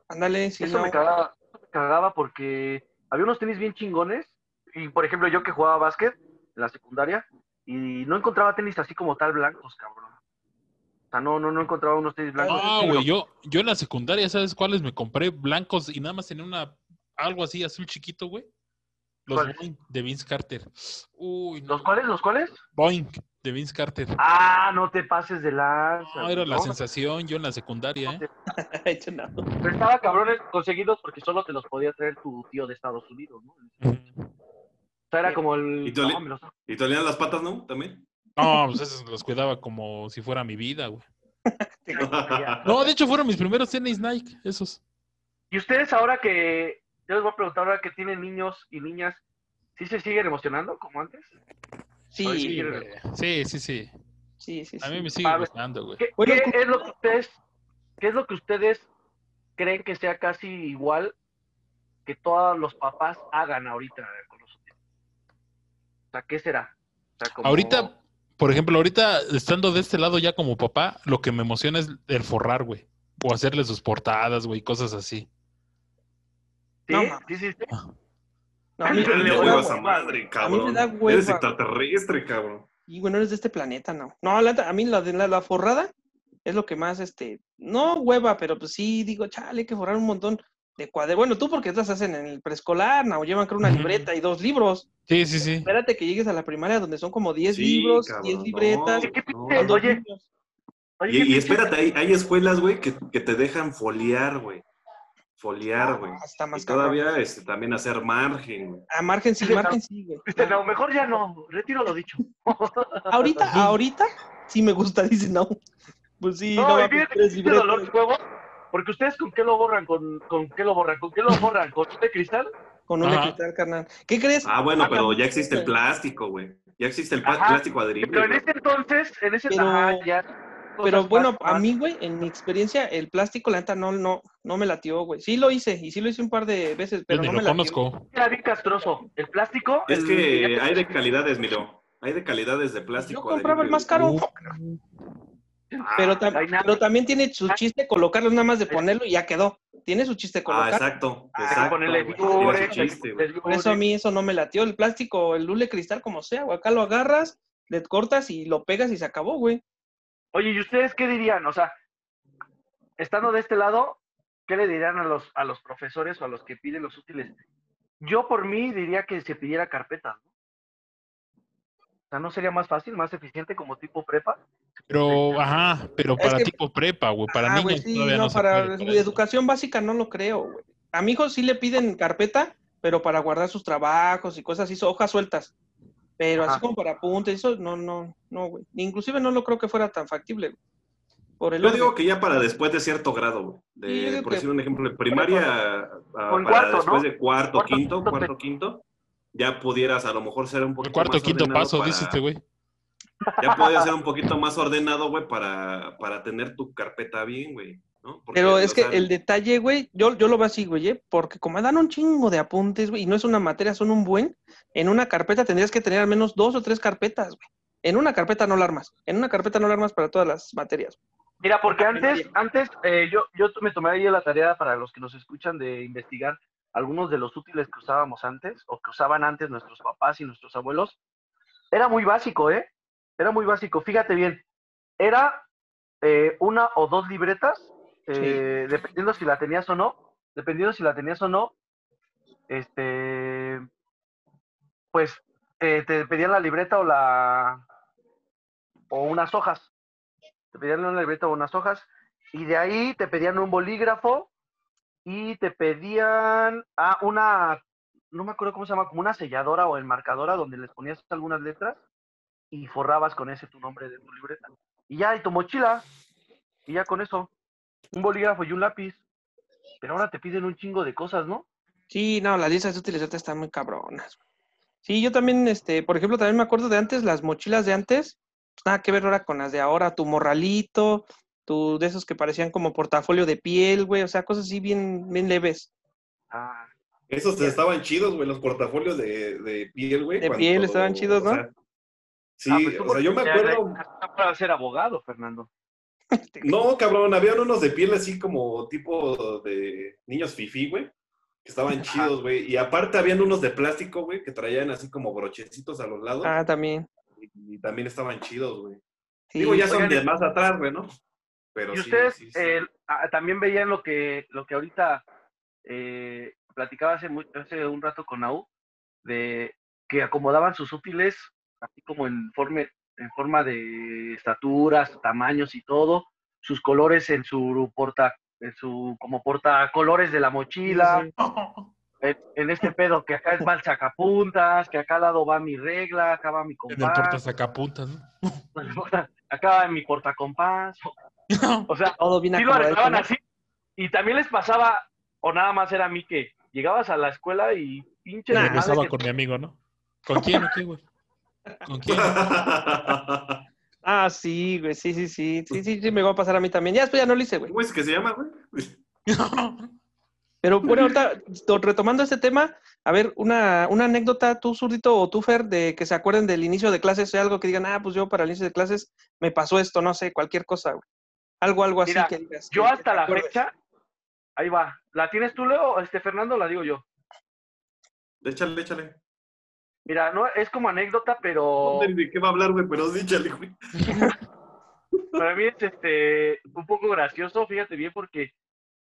Ándale, sí, Eso no. me cagaba, eso me cagaba porque había unos tenis bien chingones. Y por ejemplo, yo que jugaba básquet en la secundaria y no encontraba tenis así como tal blancos, cabrón. O sea, no, no, no encontraba unos tenis blancos. Ah, güey, yo, yo en la secundaria, ¿sabes cuáles me compré? Blancos y nada más tenía una, algo así azul chiquito, güey. Los. Boeing de Vince Carter. Uy, no. ¿Los cuáles? ¿Los cuáles? Boeing de Vince Carter. Ah, no te pases de lanza. No, era la no, sensación yo en la secundaria, ¿eh? Pero estaba cabrones conseguidos porque solo te los podía traer tu tío de Estados Unidos, ¿no? Sea, era como el... ¿Y tú le- no, me los- ¿Y te olían las patas, no? ¿También? No, pues esos los cuidaba como si fuera mi vida, güey. No, de hecho fueron mis primeros tenis Nike, esos. Y ustedes ahora que... Yo les voy a preguntar ahora que tienen niños y niñas, ¿sí se siguen emocionando como antes? Sí, Sí, sí, sí, sí, sí. sí, sí. A mí sí. me sigue ver. gustando, güey. ¿Qué, Bueno, qué ¿cómo- es lo que ustedes, qué es lo que ustedes creen que sea casi igual que todos los papás hagan ahorita con los niños? O sea, ¿qué será? O sea, como- Ahorita, por ejemplo, ahorita estando de este lado ya como papá, lo que me emociona es el forrar, güey. O hacerle sus portadas, güey, cosas así. ¿Sí? No, sí, sí, sí. No, a mí, Le me da huevas a madre, cabrón. da hueva. Eres extraterrestre, cabrón. Y bueno, eres de este planeta, no. No, la a mí la de la, la forrada es lo que más, este, no hueva, pero pues sí, digo, chale, hay que forrar un montón. De cuaderno. Bueno, tú porque estás hacen en el preescolar, no, llevan creo una libreta y dos libros. Sí, sí, sí. Espérate que llegues a la primaria donde son como 10 Sí, libros, cabrón, 10 no, libretas, ¿Qué no. dos Oye, Y, y espérate, hay, hay escuelas, güey, que, que te dejan foliar, güey. Foliar, güey. Hasta más Y todavía este, también hacer margen, güey. A margen sí, margen sí, güey. No, mejor ya no, retiro lo dicho. Ahorita, ahorita sí me gusta, dice no. Pues sí, no, No, y tres de. Porque ustedes con qué lo borran, con, con qué lo borran, con qué lo borran, con de cristal. con una Ajá. cristal, carnal. ¿Qué crees? Ah, bueno, pero ya existe el plástico, güey. Ya existe el Ajá, plástico adherible. Pero en ese entonces, en ese Pero- ajá, ya. Pero bueno, a mí, güey, en mi experiencia, el plástico, la neta, no, no, no me latió, güey. Sí lo hice, y sí lo hice un par de veces, pero no lo me latió. conozco. Era bien castroso. El plástico. Es el- que hay de calidades, miro. Hay de calidades de plástico. Yo compraba el más caro, Ah, pero, tam- pero también tiene su chiste colocarlo nada más de ponerlo y ya quedó. Tiene su chiste Ah, colocar. exacto. Ah, Exacto. ponerle Tiene su chiste. Por eso a mí eso no me latió. El plástico, el lule cristal, como sea, güey. Acá lo agarras, le cortas y lo pegas y se acabó, güey. Oye, ¿y ustedes qué dirían? O sea, estando de este lado, ¿qué le dirían a los, a los profesores o a los que piden los útiles? Yo por mí diría que se pidiera carpetas, ¿no? O sea, ¿no sería más fácil, más eficiente como tipo prepa? Pero, ajá, pero Es para que- tipo prepa, güey. Para Ah, niños güey, sí, todavía no, no, se para puede. educación básica no lo creo, güey. A mi hijo sí le piden carpeta, pero para guardar sus trabajos y cosas así, hojas sueltas. Pero así Ajá. como para apuntes, eso no, no, no, güey. Inclusive no lo creo que fuera tan factible, güey. Por el Yo orden. digo que ya para después de cierto grado, güey. De- Sí, por que- decir un ejemplo, de primaria a- para cuarto, después ¿no? de cuarto, Cuarto, quinto, quinto, cuarto, quinto, ya pudieras a lo mejor ser un El poquito cuarto, más quinto ordenado paso, para- dice este güey. Ya podías ser un poquito más ordenado, güey, para, para tener tu carpeta bien, güey. ¿no? Pero es que el detalle, güey, yo, yo lo veo así, güey, ¿eh? porque como dan un chingo de apuntes, güey, y no es una materia, son un buen, en una carpeta tendrías que tener al menos dos o tres carpetas, güey. En una carpeta no la armas. En una carpeta no la armas para todas las materias. Mira, porque antes, antes eh, yo, yo me tomé ahí la tarea para los que nos escuchan de investigar algunos de los útiles que usábamos antes o que usaban antes nuestros papás y nuestros abuelos. Era muy básico, ¿eh? Era muy básico. Fíjate bien, era eh, una o dos libretas, eh, dependiendo si la tenías o no, dependiendo si la tenías o no, este, pues te pedían la libreta o la o unas hojas te pedían una libreta o unas hojas, y de ahí te pedían un bolígrafo y te pedían ah, una, no me acuerdo cómo se llama, como una selladora o enmarcadora donde les ponías algunas letras y forrabas con ese tu nombre de tu libreta. Y ya, y tu mochila, y ya con eso, un bolígrafo y un lápiz. Pero ahora te piden un chingo de cosas, ¿no? Sí, no, las listas de útiles ahorita están muy cabronas. Sí, yo también, este, por ejemplo, también me acuerdo de antes, las mochilas de antes, pues nada que ver ahora con las de ahora, tu morralito, tu, de esos que parecían como portafolio de piel, güey, o sea, cosas así bien, bien leves. Ah, Esos estaban chidos, güey, los portafolios de, de piel, güey. De cuando- piel estaban chidos, ¿no? o sea, sí, ah, pues o sea, yo me acuerdo... para ser abogado, Fernando. No, cabrón, habían unos de piel así como tipo de niños fifí, güey. Que estaban chidos, güey. Y aparte habían unos de plástico, güey, que traían así como brochecitos a los lados. Ah, también. y, y también estaban chidos, güey. Sí. Digo, ya son Oigan, de más atrás, güey, ¿no? Pero Y sí, ustedes sí, sí. eh, ah, también veían lo que, lo que ahorita eh, platicaba hace, hace un rato con Nau, de que acomodaban sus útiles así como en, forma en forma de estaturas, tamaños y todo, sus colores en su porta, en su como porta colores de la mochila, en, en este pedo que acá es va el sacapuntas, que acá al lado va mi regla, acá va mi En el compás, porta sacapuntas, ¿no? acá va mi portacompás, o sea, Todo bien sí lo así. Y también les pasaba, o nada más era a mí que llegabas a la escuela y pinche Y desmadre regresaba que- con mi amigo, ¿no? ¿Con quién o qué, güey? ¿Con quién? Ah, sí, güey, sí, sí, sí, sí, sí, sí, me va a pasar a mí también. Ya después ya no lo hice, güey. ¿Cómo es que se llama, güey? Pero bueno, ahorita, to- retomando este tema, a ver, una, una anécdota, tú, Zurdito, o tú, Fer, de que se acuerden del inicio de clases, sea algo que digan, ah, pues yo para el inicio de clases me pasó esto, no sé, cualquier cosa, güey. Algo, algo así Mira, que digas. Yo que- hasta la acuerdes. fecha, ahí va. ¿La tienes tú, Leo? Este Fernando, la digo yo. Échale, échale. Mira, no es como anécdota, pero ¿De qué va a hablar, güey? Pero échale, güey. para mí es este un poco gracioso, fíjate bien, porque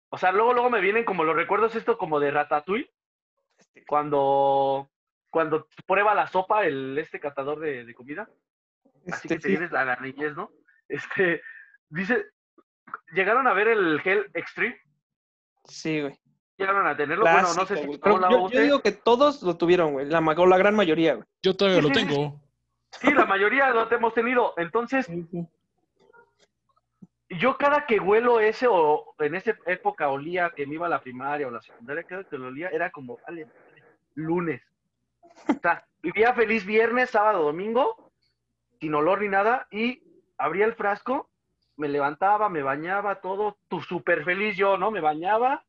O sea, luego, luego me vienen como los recuerdos esto como de Ratatouille, Este, cuando, cuando prueba la sopa el este catador de, de comida. Así este, que te sí. vienes a la niñez, ¿no? Este, dice, ¿llegaron a ver el Hell Extreme? Sí, güey. ¿Llegaron a tenerlo? bueno, no sé si la yo, yo digo que todos lo tuvieron, güey. La, la gran mayoría, güey. Yo todavía Sí, lo sí, tengo. Sí, la mayoría lo hemos tenido. Entonces, yo cada que huelo ese o en esa época olía que me iba a la primaria o la secundaria, cada que lo olía era como, vale, vale, lunes. O sea, vivía feliz viernes, sábado, domingo, sin olor ni nada, y abría el frasco, me levantaba, me bañaba, todo, tu súper feliz yo, ¿no? Me bañaba,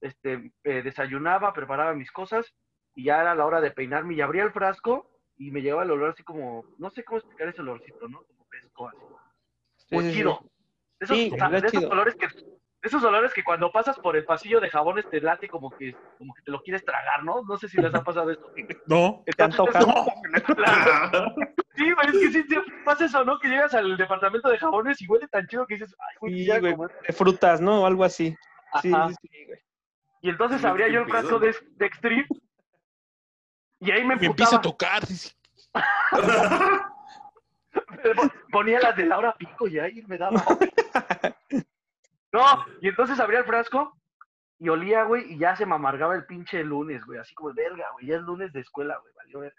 este, eh, desayunaba, preparaba mis cosas, y ya era la hora de peinarme, y abría el frasco, y me llevaba el olor así como, no sé cómo explicar ese olorcito, ¿no? Como fresco, así. Sí, Muy sí, chido. De esos, Sí, o sea, de esos chido. olores que de esos olores que cuando pasas por el pasillo de jabones te late como que como que te lo quieres tragar, ¿no? No sé si les ha pasado esto. No. ¿Te Entonces, antoja? eso- sí, güey, es que sí, sí pasa eso, ¿no? Que llegas al departamento de jabones y huele tan chido que dices, ay, güey, Sí, ya güey. como- De frutas, ¿no? O algo así. Sí, Ajá. sí, sí, güey. Y entonces Sí, abría yo el frasco de, de Extreme y ahí me Me empieza a tocar. Ponía las de Laura Pico y ahí me daba. No, y entonces abría el frasco y olía, güey, y ya se me amargaba el pinche lunes, güey, así como, verga, güey, ya es lunes de escuela, güey, valió verga.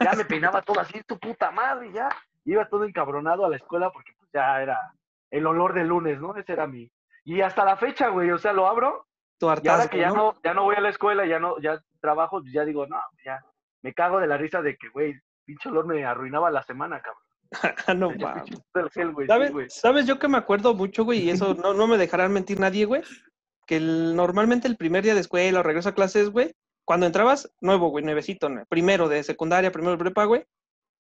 Ya me peinaba todo así, tu puta madre, ya. Iba todo encabronado a la escuela porque pues ya era el olor del lunes, ¿no? Ese era mi. Y hasta la fecha, güey, o sea, lo abro Tu y ahora que ya ¿no? no, ya no voy a la escuela, ya no, ya trabajo, pues ya digo, no, ya, me cago de la risa de que, güey, pinche olor me arruinaba la semana, cabrón. No, mames. sí, ¿Sabes. ¿Sabes yo que me acuerdo mucho, güey? Y eso no, no me dejarán mentir nadie, güey. Que el- normalmente el primer día de escuela o regreso a clases, güey, cuando entrabas, nuevo, güey, nuevecito, ¿no? primero de secundaria, primero de prepa, güey,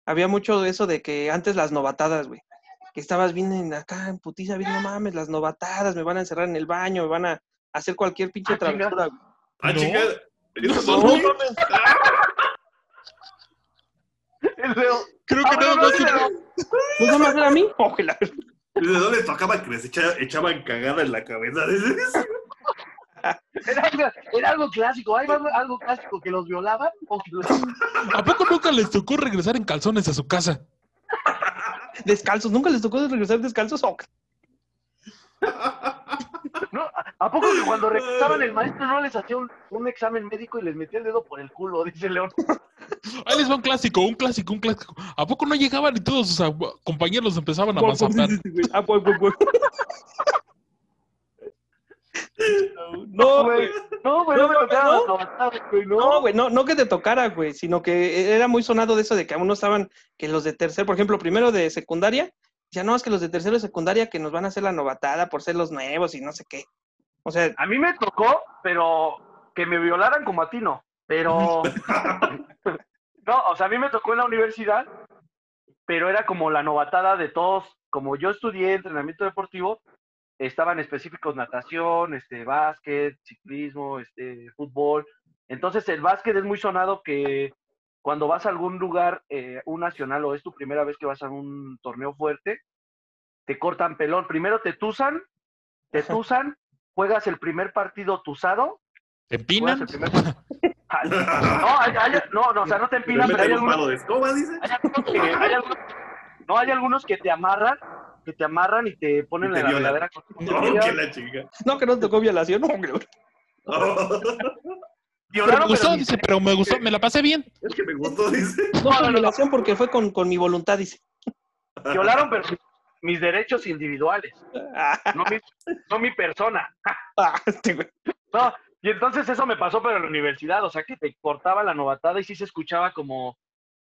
había mucho de eso de que antes las novatadas, güey. Que estabas bien en acá en putiza, bien, no mames, las novatadas, me van a encerrar en el baño, me van a hacer cualquier pinche Ah, travesura, güey. Ah, No. chica. No, son Creo que Ah, nada no, más. no, ¿No se me hacer a mí? Oh, ¿De dónde tocaba que les echa- echaban cagada en la cabeza? Era, algo- era algo clásico, hay algo, algo clásico que los violaban o que los- ¿A poco nunca les tocó regresar en calzones a su casa? Descalzos, ¿nunca les tocó regresar descalzos? ¿no? ¿A- ¿A poco que cuando regresaban el maestro no les hacía un, un examen médico y les metía el dedo por el culo? Dice León. Ahí les va un clásico, un clásico, un clásico. ¿A poco no llegaban y todos sus compañeros empezaban a mazapear? Ah, güey. No, güey. No, no me No, ¿no? güey, No, no. güey, no, no que te tocara, güey, sino que era muy sonado de eso de que aún no estaban, que los de tercero, por ejemplo, primero de secundaria, ya no, es que los de tercero de secundaria que nos van a hacer la novatada por ser los nuevos y no sé qué. O sea, A mí me tocó, pero que me violaran como a ti no. Pero. no, o sea, a mí me tocó en la universidad, pero era como la novatada de todos. Como yo estudié entrenamiento deportivo, estaban específicos natación, este, básquet, ciclismo, este, fútbol. Entonces, el básquet es muy sonado que cuando vas a algún lugar, eh, un nacional o es tu primera vez que vas a un torneo fuerte, te cortan pelón. Primero te tusan, te tusan, juegas el primer partido tusado, ¿Te empinan? primer No, hay- hay- no, no, o sea, no te empinan, pero hay algunos, palo de escoba, dice. hay algunos que, hay algunos- no, hay algunos que te amarran, que te amarran y te ponen Y te en la violan. regadera con No, que la chinga. no que no te tocó violación, no, güey. Pero Violaron, me gustó, pero dice, pero me gustó, me la pasé bien. Es que me gustó, dice. No fue violación porque fue con, con mi voluntad, dice. violaron, pero mis derechos individuales, Ah, no mi, no mi persona. ah, este. No, y entonces eso me pasó, pero en la universidad, o sea, que te cortaba la novatada y sí se escuchaba como,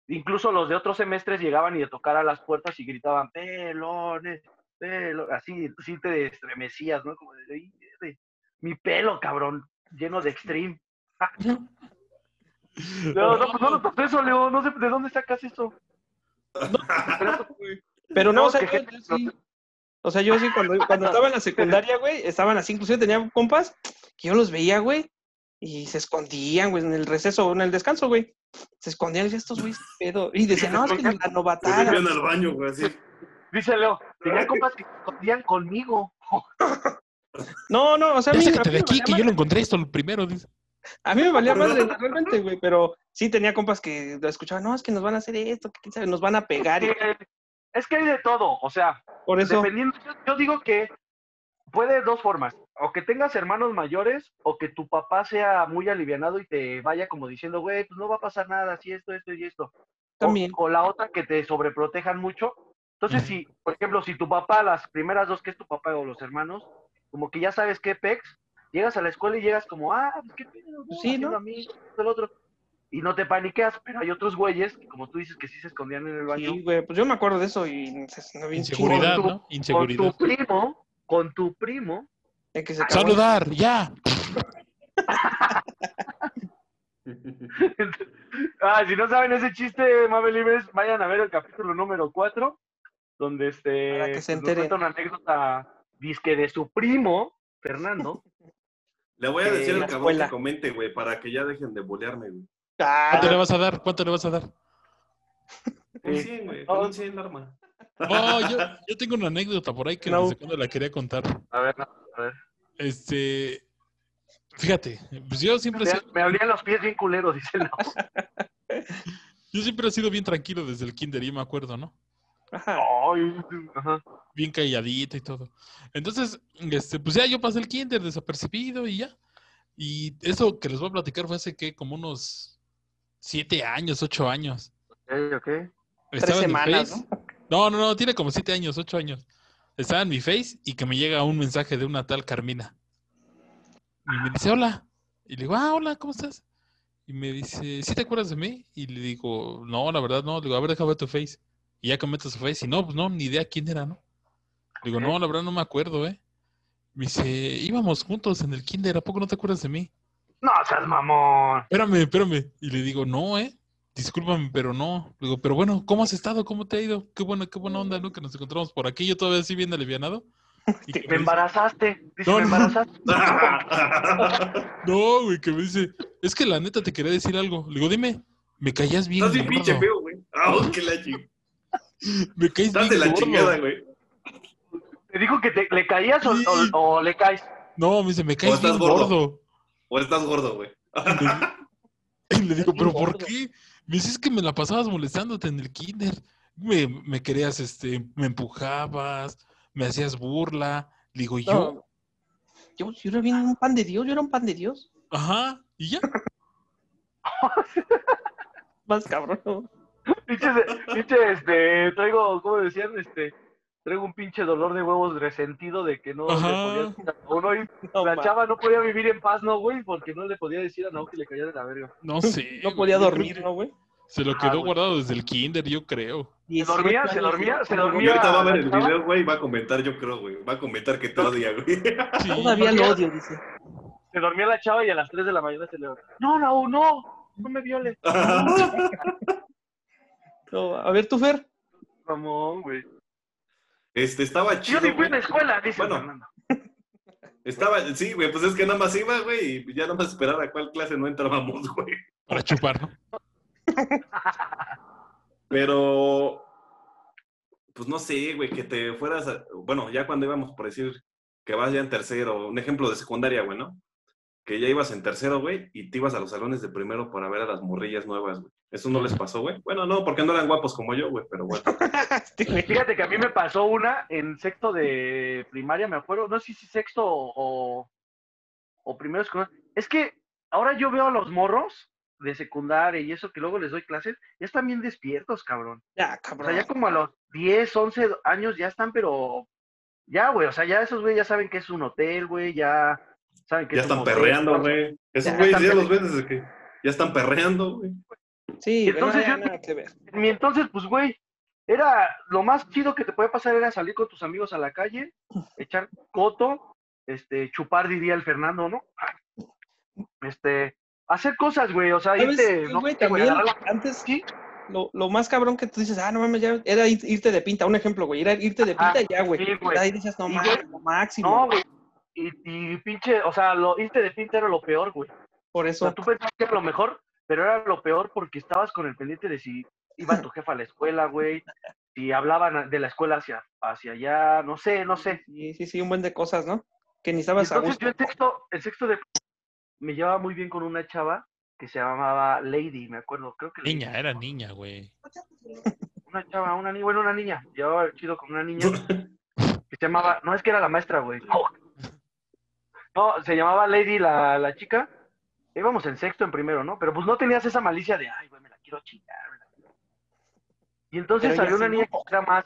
incluso los de otros semestres llegaban y de tocar a las puertas y gritaban, pelones, pelo, así, sí te estremecías, ¿no? Como de, "Ay, de- mi pelo, cabrón, lleno de extreme. No, no, pues no notas eso, Leo, no sé de dónde sacas eso. Pero no, No, o sea, que yo sí. O sea, yo sí, cuando, cuando estaba en la secundaria, güey, estaban así, inclusive tenía compas que yo los veía, güey, y se escondían, güey, en el receso, en el descanso, güey. Se escondían estos güeyes, ¿qué pedo. Y decían, no, es que la Se novatada. metían al baño, güey, así. Dice Leo, tenía compas que se escondían conmigo. No, no, o sea, a Ya mí, sácate de me aquí, que yo lo encontré esto lo primero. dice. A mí me valía madre realmente, güey, pero sí tenía compas que lo escuchaban, no, es que nos van a hacer esto, que quién sabe, nos van a pegar. Es que hay de todo, o sea, Por eso, dependiendo, yo, yo digo que puede de dos formas, o que tengas hermanos mayores, o que tu papá sea muy alivianado y te vaya como diciendo, güey, pues no va a pasar nada, así esto, esto y esto. O- también. O, la otra que te sobreprotejan mucho. Entonces, si, por ejemplo, si tu papá, las primeras dos que es tu papá o los hermanos, como que ya sabes qué pex, llegas a la escuela y llegas como, ah, pues qué pedo, no, Sí, ¿no? a mí, el otro. Y no te paniqueas, pero hay otros güeyes, que, como tú dices, que sí se escondían en el baño. Sí, güey, pues yo me acuerdo de eso y se me bien Inseguridad, Con tu- ¿no? con Inseguridad. tu primo, con tu primo, de que se acabó. Saludar, ya. ah, si no saben ese chiste, Mabel Libres, vayan a ver el capítulo número 4, donde este Para que se nos enteren. cuenta una anécdota disque de su primo, Fernando. Le voy a decir al cabrón escuela. que comente, güey, para que ya dejen de bolearme, güey. Ah, ¿Cuánto le vas a dar? ¿Cuánto le vas a dar? Un Sí. 100, güey. Con un 100 el arma. Oh, yo, yo tengo una anécdota por ahí que No. desde cuando la quería contar. A ver, no, a ver. Este, fíjate, pues yo siempre, he Me, sido, me olían los pies bien culeros, dice no. yo siempre he sido bien tranquilo desde el kinder, yo me acuerdo, ¿no? ajá. Ay, ajá. Bien calladito y todo. Entonces, este, pues ya yo pasé el kinder desapercibido y ya. Y eso que les voy a platicar fue hace que como unos siete años, ocho años. Ok, ok. Estaba mi semanas, Face. No, no, no, tiene como siete años, ocho años. Estaba en mi Face y que me llega un mensaje de una tal Carmina. Y me dice, hola. Y le digo, ah, hola, ¿cómo estás? Y me dice, ¿sí te acuerdas de mí? Y le digo, no, la verdad no. Le digo, a ver, déjame ver tu Face. Y ya que meto su Face, y no, pues no, ni idea quién era, ¿no? Le digo, no, la verdad no me acuerdo, ¿eh? Me dice, íbamos juntos en el kinder, ¿a poco no te acuerdas de mí? No seas mamón. Espérame, espérame. Y le digo, no, ¿eh? Discúlpame, pero no. Le digo, pero bueno, ¿cómo has estado? ¿Cómo te ha ido? Qué bueno, qué buena onda, ¿no? Que nos encontramos por aquí. Yo todavía así bien alivianado. Y Me embarazaste. Dice, No, me embarazaste. no, güey, que me dice, es que la neta te quería decir algo. Le digo, dime, me caías bien Estás bien pinche feo, güey. Ah, que la chingada. Me caes Estás de bien la gordo. chingada, güey. ¿Te dijo que te, le caías o, Sí. o- o le caes? No, me dice, me caes estás bien gordo. gordo. O estás gordo, güey. Y le digo, ¿pero por gordo. qué? Me dices que me la pasabas molestándote en el kinder. Me, me querías, este, me empujabas, me hacías burla. Le digo, ¿yo? No. Yo, yo era bien un pan de Dios, yo era un pan de Dios. Ajá, y ya. Más cabrón. pinche, este, traigo, ¿cómo decían? Este, traigo un pinche dolor de huevos resentido de que no le podía decir a uno y No, la chava no podía vivir en paz, ¿no, güey? Porque no le podía decir a Nao que le caía de la verga. No sé. no podía dormir, ¿no, güey? Se lo Ah, quedó güey. guardado desde el kinder, yo creo. Se dormía, se dormía, se Y dormía. ahorita va a ver el video, güey, y va a comentar, yo creo, güey. Va a comentar que te odia, güey. Sí. Todavía lo odio, dice. Se dormía la chava y a las 3 de la mañana se le No, no, no, no me viole. No, a ver, tú, Fer. Mamón, güey. Este, estaba Yo chido, ni fui en la escuela, dice Bueno. Fernando. Estaba, sí, güey, pues es que nada más iba, güey, y ya nada más esperar a cuál clase no entrábamos, güey. Para chupar, ¿no? Pero, pues no sé, güey, que te fueras, a- bueno, ya cuando íbamos por decir que vas ya en tercero, un ejemplo de secundaria, güey, ¿no? Que ya ibas en tercero, güey, y te ibas a los salones de primero para ver a las morrillas nuevas, güey. ¿Eso no les pasó, güey? Bueno, no, porque no eran guapos como yo, güey, pero bueno. Fíjate que a mí me pasó una en sexto de primaria, me acuerdo, no sé si sexto o, o primero escolar. Es que ahora yo veo a los morros de secundaria y eso que luego les doy clases, ya están bien despiertos, cabrón. Ya, O cabrón. sea, ya como a los 10, 11 años ya están, pero ya, güey, o sea, ya esos güey ya saben que es un hotel, güey, ya saben que Ya están perreando, güey. Esos güeyes ya los ves desde que ya están perreando, güey. Sí, Entonces yo- entonces, pues, güey, era lo más chido que te puede pasar era salir con tus amigos a la calle, echar coto, este, chupar, diría el Fernando, ¿no? Este, hacer cosas, güey, o sea, ¿Sabes irte, no güey? También, la- antes, Sí. lo, lo más cabrón que tú dices, ah, no mames, ya, era ir- irte de pinta. Un ejemplo, güey, era irte de Ajá, pinta ya, güey. sí, güey. Ahí dices, no mames, lo máximo. No, güey. Y, y pinche, o sea, lo, irte de pinta era lo peor, güey. Por O eso. sea, tú pensabas que era lo mejor, pero era lo peor porque estabas con el pendiente de si iba tu jefa a la escuela, güey, si hablaban de la escuela hacia, hacia allá, no sé, no sé. Sí, sí, sí, un buen de cosas, ¿no? Que ni a entonces gusto. yo en sexto, en sexto de me llevaba muy bien con una chava que se llamaba Lady, me acuerdo, creo que. Niña, era niña, güey. Una chava, una niña, bueno, una niña, llevaba chido con una niña que se llamaba, no es que era la maestra, güey. No, se llamaba Lady la, la chica. Íbamos en sexto, en primero, ¿no? Pero pues no tenías esa malicia de, ay, güey, me la quiero chingar. me la quiero". Y entonces Pero salió una sí, niña ¿no? que era más,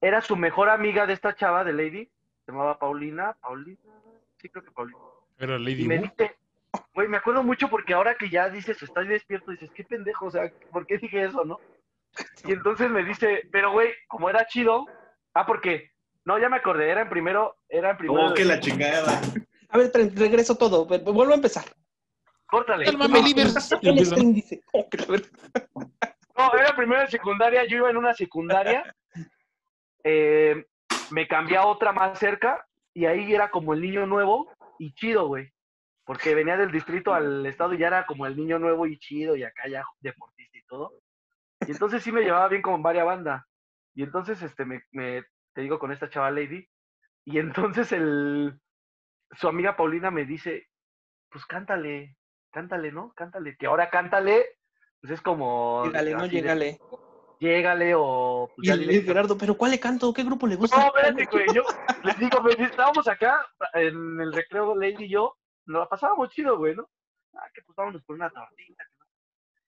era su mejor amiga de esta chava, de Lady, se llamaba Paulina, Paulina, sí creo que Paulina. Era Lady Y me dice, güey, me acuerdo mucho porque ahora que ya dices, estás despierto, dices, qué pendejo, o sea, ¿por qué dije eso, no? Y entonces me dice, pero güey, como era chido, ah, porque, no, ya me acordé, era en primero, era en primero, Oh, de- que la chingada. A ver, regreso todo. Vuelvo a empezar. córtale. Oh, la ver- No, era primero de secundaria, yo iba en una secundaria, eh, me cambié a otra más cerca y ahí era como el niño nuevo y chido, güey. Porque venía del distrito al estado y ya era como el niño nuevo y chido y acá ya deportista y todo. Y entonces sí me llevaba bien con varias bandas. Y entonces, este, me, me- te digo, con esta chava Lady. Y entonces el, su amiga Paulina me dice, pues cántale, cántale, ¿no? Cántale. Que ahora cántale, pues es como... Llégale, no de- llégale. llégale o... pues, Y el, Gerardo, ¿pero cuál le canto? ¿Qué grupo le gusta? No, espérate, güey. Yo les digo, estábamos acá en el recreo, Lady y yo, nos la pasábamos chido, güey, ¿no? Ah, que pues vámonos por una tortita. no.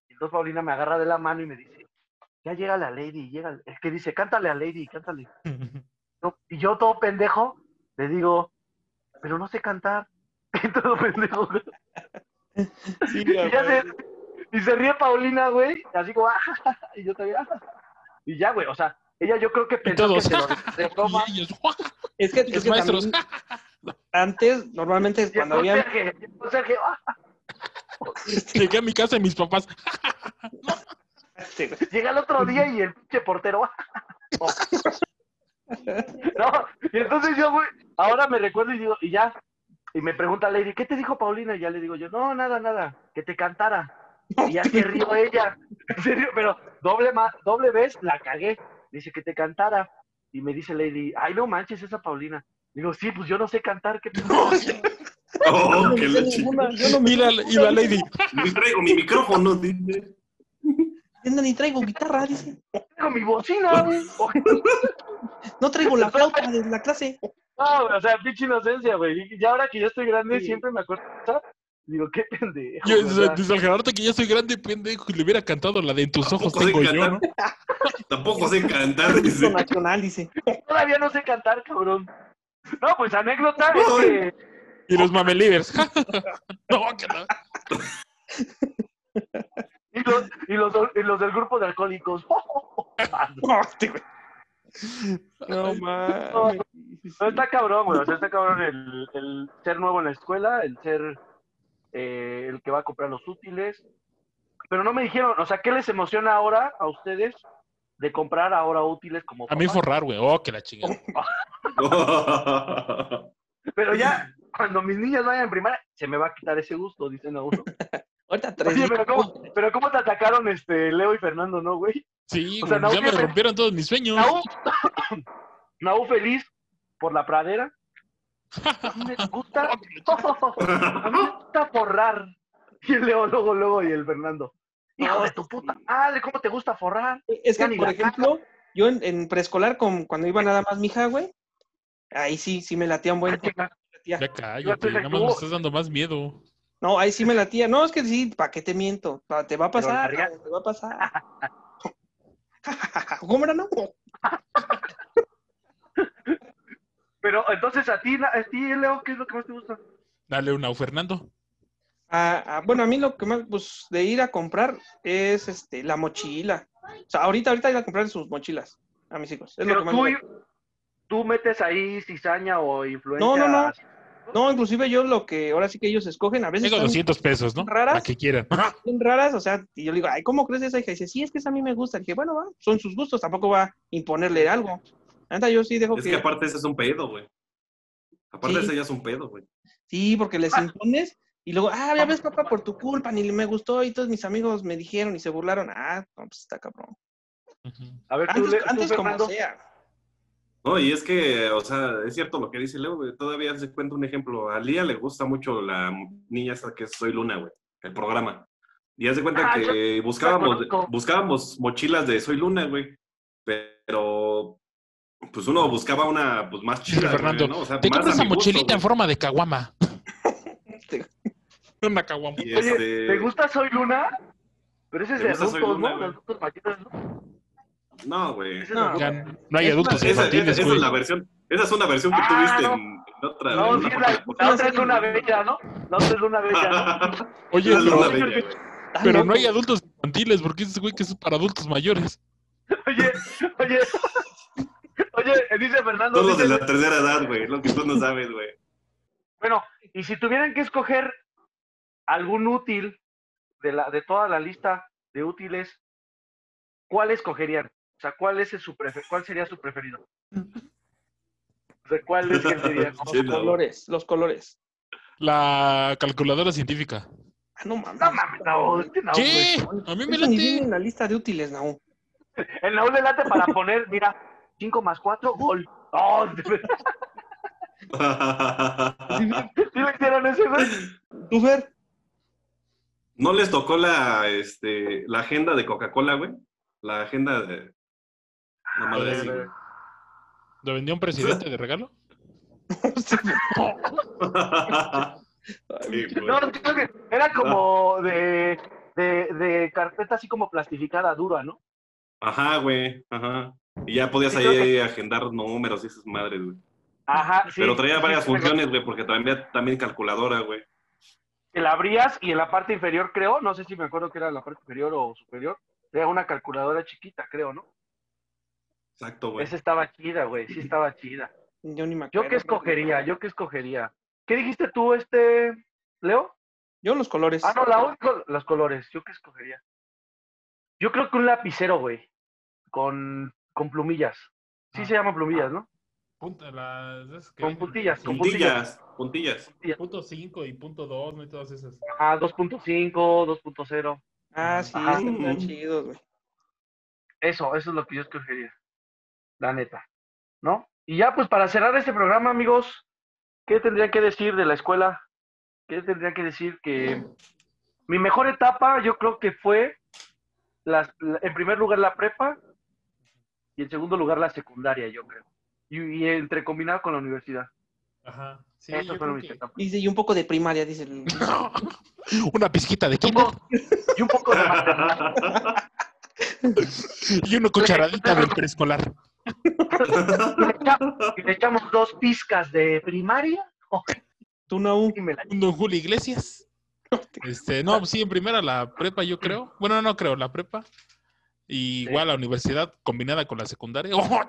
Y entonces Paulina me agarra de la mano y me dice, ya llega la Lady, llega. Es que dice, cántale a Lady, cántale. No, Y yo todo pendejo, le digo, pero no sé cantar. Y todo pendejo. Sí, Y, ya se, y se ríe Paulina, güey, así como, "Ah", y yo también, "Ah". y ya, güey, o sea, ella yo creo que pensó que se lo de broma. Y ellos, Es que, es que maestros. también antes, normalmente cuando había... "Ah". Llegué a mi casa y mis papás. Llega el otro día y el pinche portero. "Ah". No, y entonces yo, güey, ahora me recuerdo y digo, y ya, y me pregunta Lady, ¿qué te dijo Paulina? Y ya le digo yo, no, nada, nada, que te cantara. Y ya se rió ella, en serio, pero doble, ma- doble vez la cagué. Dice que te cantara. Y me dice Lady, ay, no manches, esa Paulina. Digo, sí, pues yo no sé cantar, ¿qué Oh, Yo que no la ninguna, yo no me Y la, Lady. Ni traigo mi micrófono, dice. Ni traigo guitarra, dice. Tengo mi bocina, güey. No traigo la flauta de la clase. No, güey, o sea, pinche inocencia, güey. Y ya ahora que yo estoy grande, Sí. siempre me acuerdo de esa. Digo, qué pendejo. Yo, sea, desde el Gerardo que ya soy grande, pendejo, y le hubiera cantado la de en tus ojos Tampoco sé tengo yo. Tampoco sé cantar, dice. nacional, dice. Todavía no sé cantar, cabrón. No, pues anécdota es que Y los mamelivers. no, que no. Y los, y los, y los del grupo de alcohólicos. No, este güey. No mames. No, está cabrón, güey. O sea, está cabrón el, el ser nuevo en la escuela, el ser eh, el que va a comprar los útiles. Pero no me dijeron, o sea, ¿qué les emociona ahora a ustedes de comprar ahora útiles como A mí papás? forrar, güey. Oh, que la chingada. Pero ya, cuando mis niñas vayan en primaria, se me va a quitar ese gusto, dicen a uno. Ahorita tres Oye, pero ¿cómo, pero ¿cómo te atacaron este Leo y Fernando, no, güey? Sí, O sea, ya me rompieron todos mis sueños. Naú, Naú feliz por la pradera. A mí me gusta, a mí me gusta forrar. Y el Leo luego, luego, y el Fernando. Hijo de tu puta madre, ¿cómo te gusta forrar? Es que, por ejemplo, yo en, en preescolar, con, cuando iba nada más mi hija, güey, ahí sí, sí me latía un buen. latía. Ya cállate, nada más me estás dando más miedo. No, ahí sí me latía. No, es que sí, ¿para qué te miento? Te va a pasar, te va a pasar. ¿Cómo era, no? Pero entonces a ti, a ti, Leo, ¿qué es lo que más te gusta? Dale una, Fernando. Ah, ah, bueno, a mí lo que más, pues, de ir a comprar es este, la mochila. O sea, ahorita, ahorita ir a comprar sus mochilas a mis hijos. Es lo que más tú, me- tú metes ahí cizaña o influencia. No, no, no. No, inclusive yo lo que ahora sí que ellos escogen, a veces Tengo están 200 pesos, ¿no? raras. Para que quieran. bien raras, o sea, y yo le digo, ay, ¿cómo crees esa hija? Y dice, sí, es que esa a mí me gusta. Y dije, bueno, va, son sus gustos, tampoco va a imponerle algo. Neta, yo sí dejo Es que... que aparte ese es un pedo, güey. Aparte Sí. ese ya es un pedo, güey. Sí, porque les impones y luego, ah, ya ves, papá, por tu culpa, ni me gustó y todos mis amigos me dijeron y se burlaron. Ah, no, pues está cabrón. A ver, tú, Antes, Le- tú, como Fernando. sea. No, y es que, o sea, es cierto lo que dice Leo, güey. Todavía se cuenta un ejemplo. A Lía le gusta mucho la niña esta que es Soy Luna, güey. El programa. Y haz de cuenta Ah, que buscábamos, buscábamos mochilas de Soy Luna, güey. Pero, pues uno buscaba una, pues más chida, Fernando, güey, ¿no? O sea, Te compras esa gusto, mochilita en forma de caguama. Una caguama. Oye, este- ¿te gusta Soy Luna? Pero ese es ¿Te de adultos, ¿no? De adultos ¿no? No, güey. No. adultos. Ya no hay adultos Esa, infantiles, esa güey. es la versión, esa es una versión que Ah, tuviste no. en, en otra. No, en sí, una la, otra es Luna Bella, ¿no? La otra es Luna Bella, ¿no? Oye, es pero, Bella, no hay adultos infantiles, porque ese güey que es para adultos mayores. Oye, oye, oye, dice Fernando. Todos los de dice- la tercera edad, güey. Lo que tú no sabes, güey. Bueno, y si tuvieran que escoger algún útil de, la, de toda la lista de útiles, ¿cuál escogerían? O sea, ¿cuál, es su prefe- ¿cuál sería su preferido? O sea, ¿cuál es que sería? Sí, Los no. colores, los colores. La calculadora científica. Ah, no mames. No mames, no, este no, ¿Qué? güey. A mí me viene late. en la lista de útiles, no. El Naúl le late para poner, mira, 5 más 4, gol. Oh, ¿Sí le hicieron ese, güey? ¿Tú, Fer? ¿No les tocó la, este, la agenda de Coca-Cola, güey? La agenda de... La madre así, güey. ¿Lo vendió un presidente de regalo? Sí. No, creo que era como de, de, de carpeta así como plastificada dura, ¿no? Ajá, güey. Ajá. Y ya podías Sí, ahí agendar números y esas madres, güey. Ajá, sí. Pero traía sí, varias sí, funciones, güey, porque también, también calculadora, güey. Que la abrías y en la parte inferior, creo, no sé si me acuerdo que era la parte inferior o superior, era una calculadora chiquita, creo, ¿no? Exacto, güey. Esa estaba chida, güey, sí estaba chida. Yo ni me ¿Yo acuerdo. qué escogería? ¿Yo qué escogería? ¿Qué dijiste tú, este, Leo? Yo los colores. Ah, no, la única, los colores. ¿Yo qué escogería? Yo creo que un lapicero, güey, con, con plumillas. Sí Ah. se llama plumillas, ¿no? Punta, las, que Con puntillas, con Puntillas, puntillas. Punto 5 y punto 2, ¿no? Y todas esas. Ah, 2.5, 2.0. Ah, sí, están chidos, güey. Eso, eso es lo que yo escogería. La neta. ¿No? Y ya, pues para cerrar este programa, amigos, ¿qué tendrían que decir de la escuela? ¿Qué tendrían que decir? Que mi mejor etapa, yo creo que fue, las, la- en primer lugar, la prepa y en segundo lugar, la secundaria, yo creo. Y, y entre combinado con la universidad. Ajá. Sí, Eso fueron creo mis que- etapas. Dice, y un poco de primaria, dice. el- Una pizquita de poco- y un poco de maternal. y una cucharadita del preescolar. Y le echamos- y le echamos dos pizcas de primaria. Tú, no. Don Julio Iglesias. Este, no, sí, en primera la prepa, yo creo. Bueno, no creo, la prepa. Y igual la universidad combinada con la secundaria. ¡Oh!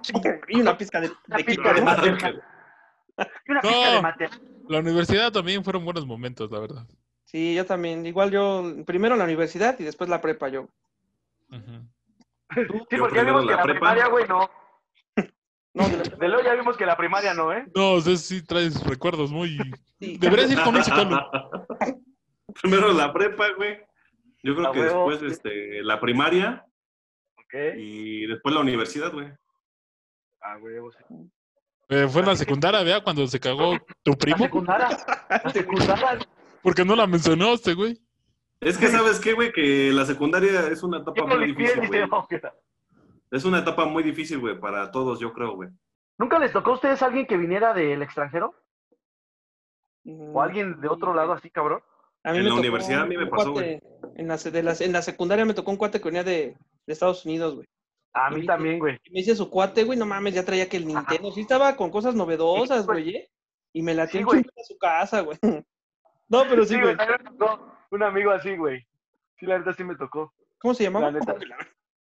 Y una pizca de, Una de pizca de. La universidad también fueron buenos momentos, la verdad. Sí, yo también. Igual yo, primero la universidad y después la prepa yo. Sí, porque ya vimos que la la prepa. primaria, güey, no. No, de la- De luego ya vimos que la primaria no, ¿eh? No, o sea, sí traes recuerdos muy... sí. Deberías ir con un psicólogo. Primero la prepa, güey. Yo creo que huevo. después este, la primaria Ok. y después la universidad, güey. Ah, güey, vos- Eh, fue en la secundaria, vea, cuando se cagó tu La primo. secundaria. La secundaria. Porque no la mencionaste, güey. Es que, ¿sabes qué, güey? Que la secundaria es una etapa Yo no muy limpié, difícil, güey. Es una etapa muy difícil, güey, para todos, yo creo, güey. ¿Nunca les tocó a ustedes alguien que viniera del extranjero? Mm, ¿O alguien de otro lado así, cabrón? A mí En me la tocó universidad a mí me pasó, cuate En la, de las- en la secundaria me tocó un cuate que venía de, de Estados Unidos, güey. A mí también, güey. Y me dice su cuate, güey, no mames, ya traía que el Nintendo. Sí estaba con cosas novedosas, Sí, güey. güey, ¿eh? Y me la Sí, tiene güey. a su casa, güey. No, pero sí, Sí, güey. güey, también me tocó un amigo así, güey. Sí, la neta sí me tocó. ¿Cómo se llamaba? La neta.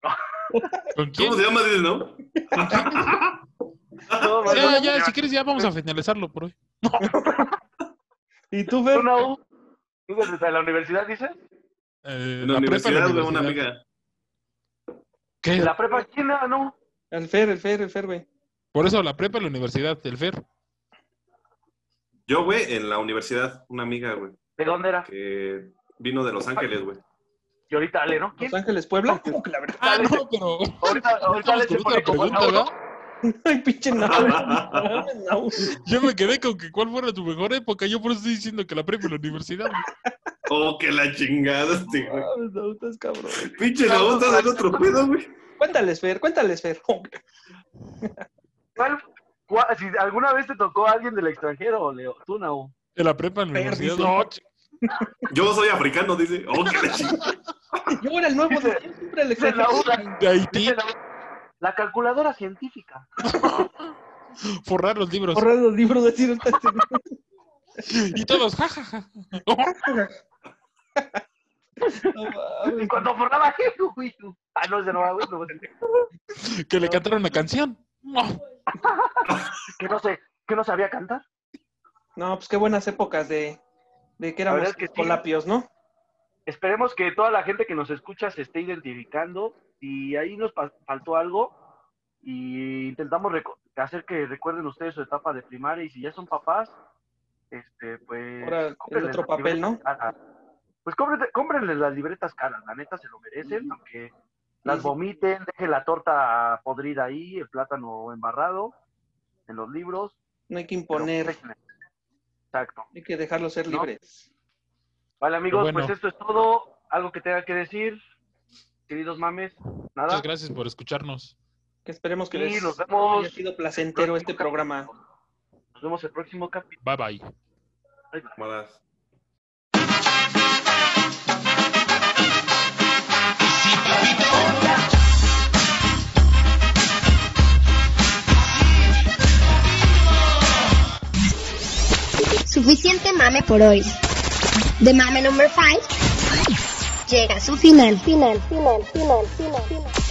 ¿Con quién? ¿Cómo se llama, dices, no? Ya, ya, si quieres ya vamos a finalizarlo por hoy. ¿Y tú, Fer? Una U. ¿Tú desde la universidad dices? Eh, En la, prepa universidad, güey, una universidad. amiga. ¿Qué? ¿La prepa quién era? No. El Fer, el Fer, el Fer, güey. Por eso la prepa la universidad, el FER. Yo, güey, en la universidad, una amiga, güey, ¿De dónde era? que vino de Los Ángeles, güey. Y ahorita dale, ¿no? ¿Quién? Los Ángeles, Puebla. ¿Cómo que la verdad? Ah, no, pero... Ahorita, ahorita Ale se pone como. Ay, pinche Nau. Yo me quedé con que cuál fuera tu mejor época. Yo por eso estoy diciendo que la prepa y la universidad. güey. Oh, que la chingada, este, güey. Nau, estás cabrón. Pinche la estás en otro pedo, güey. Cuéntales, Fer, cuéntales, Fer. ¿Cuál- cuál- si alguna vez te tocó a alguien del extranjero, Leo, tú, Nau. En la prepa, en la Fer, universidad. dice. No, Yo soy africano, dice. Oh, que la chingada. Yo era el nuevo de siempre el Dice la, de Haití, dice la calculadora científica. forrar los libros. Borrar los libros de decir Y todos, jajaja. No. Y cuando forraba, ah, no, ese no va, Que le cantaron una canción. Que no sé, que no sabía cantar. No, pues qué buenas épocas de, de que éramos verdad es que sí. colapios, ¿no? Esperemos que toda la gente que nos escucha se esté identificando y ahí nos faltó algo y intentamos hacer que recuerden ustedes su etapa de primaria y si ya son papás, este, pues... Ahora el otro papel, ¿no? caras. Pues cómprenle- las libretas caras, la neta se lo merecen, aunque las Sí, sí. vomiten, dejen la torta podrida ahí, el plátano embarrado en los libros. No hay que imponer. Exacto. hay que dejarlos ser libres. Vale, amigos, bueno. pues esto es todo. ¿Algo que tenga que decir? Queridos mames, nada. Muchas gracias por escucharnos. Que esperemos que Y les nos vemos haya sido placentero este programa. Nos vemos el próximo capítulo. Bye bye. Bye, bye. Malas. Suficiente mame por hoy. The Mame Number 5 llega a su final, final, final, final, final, final.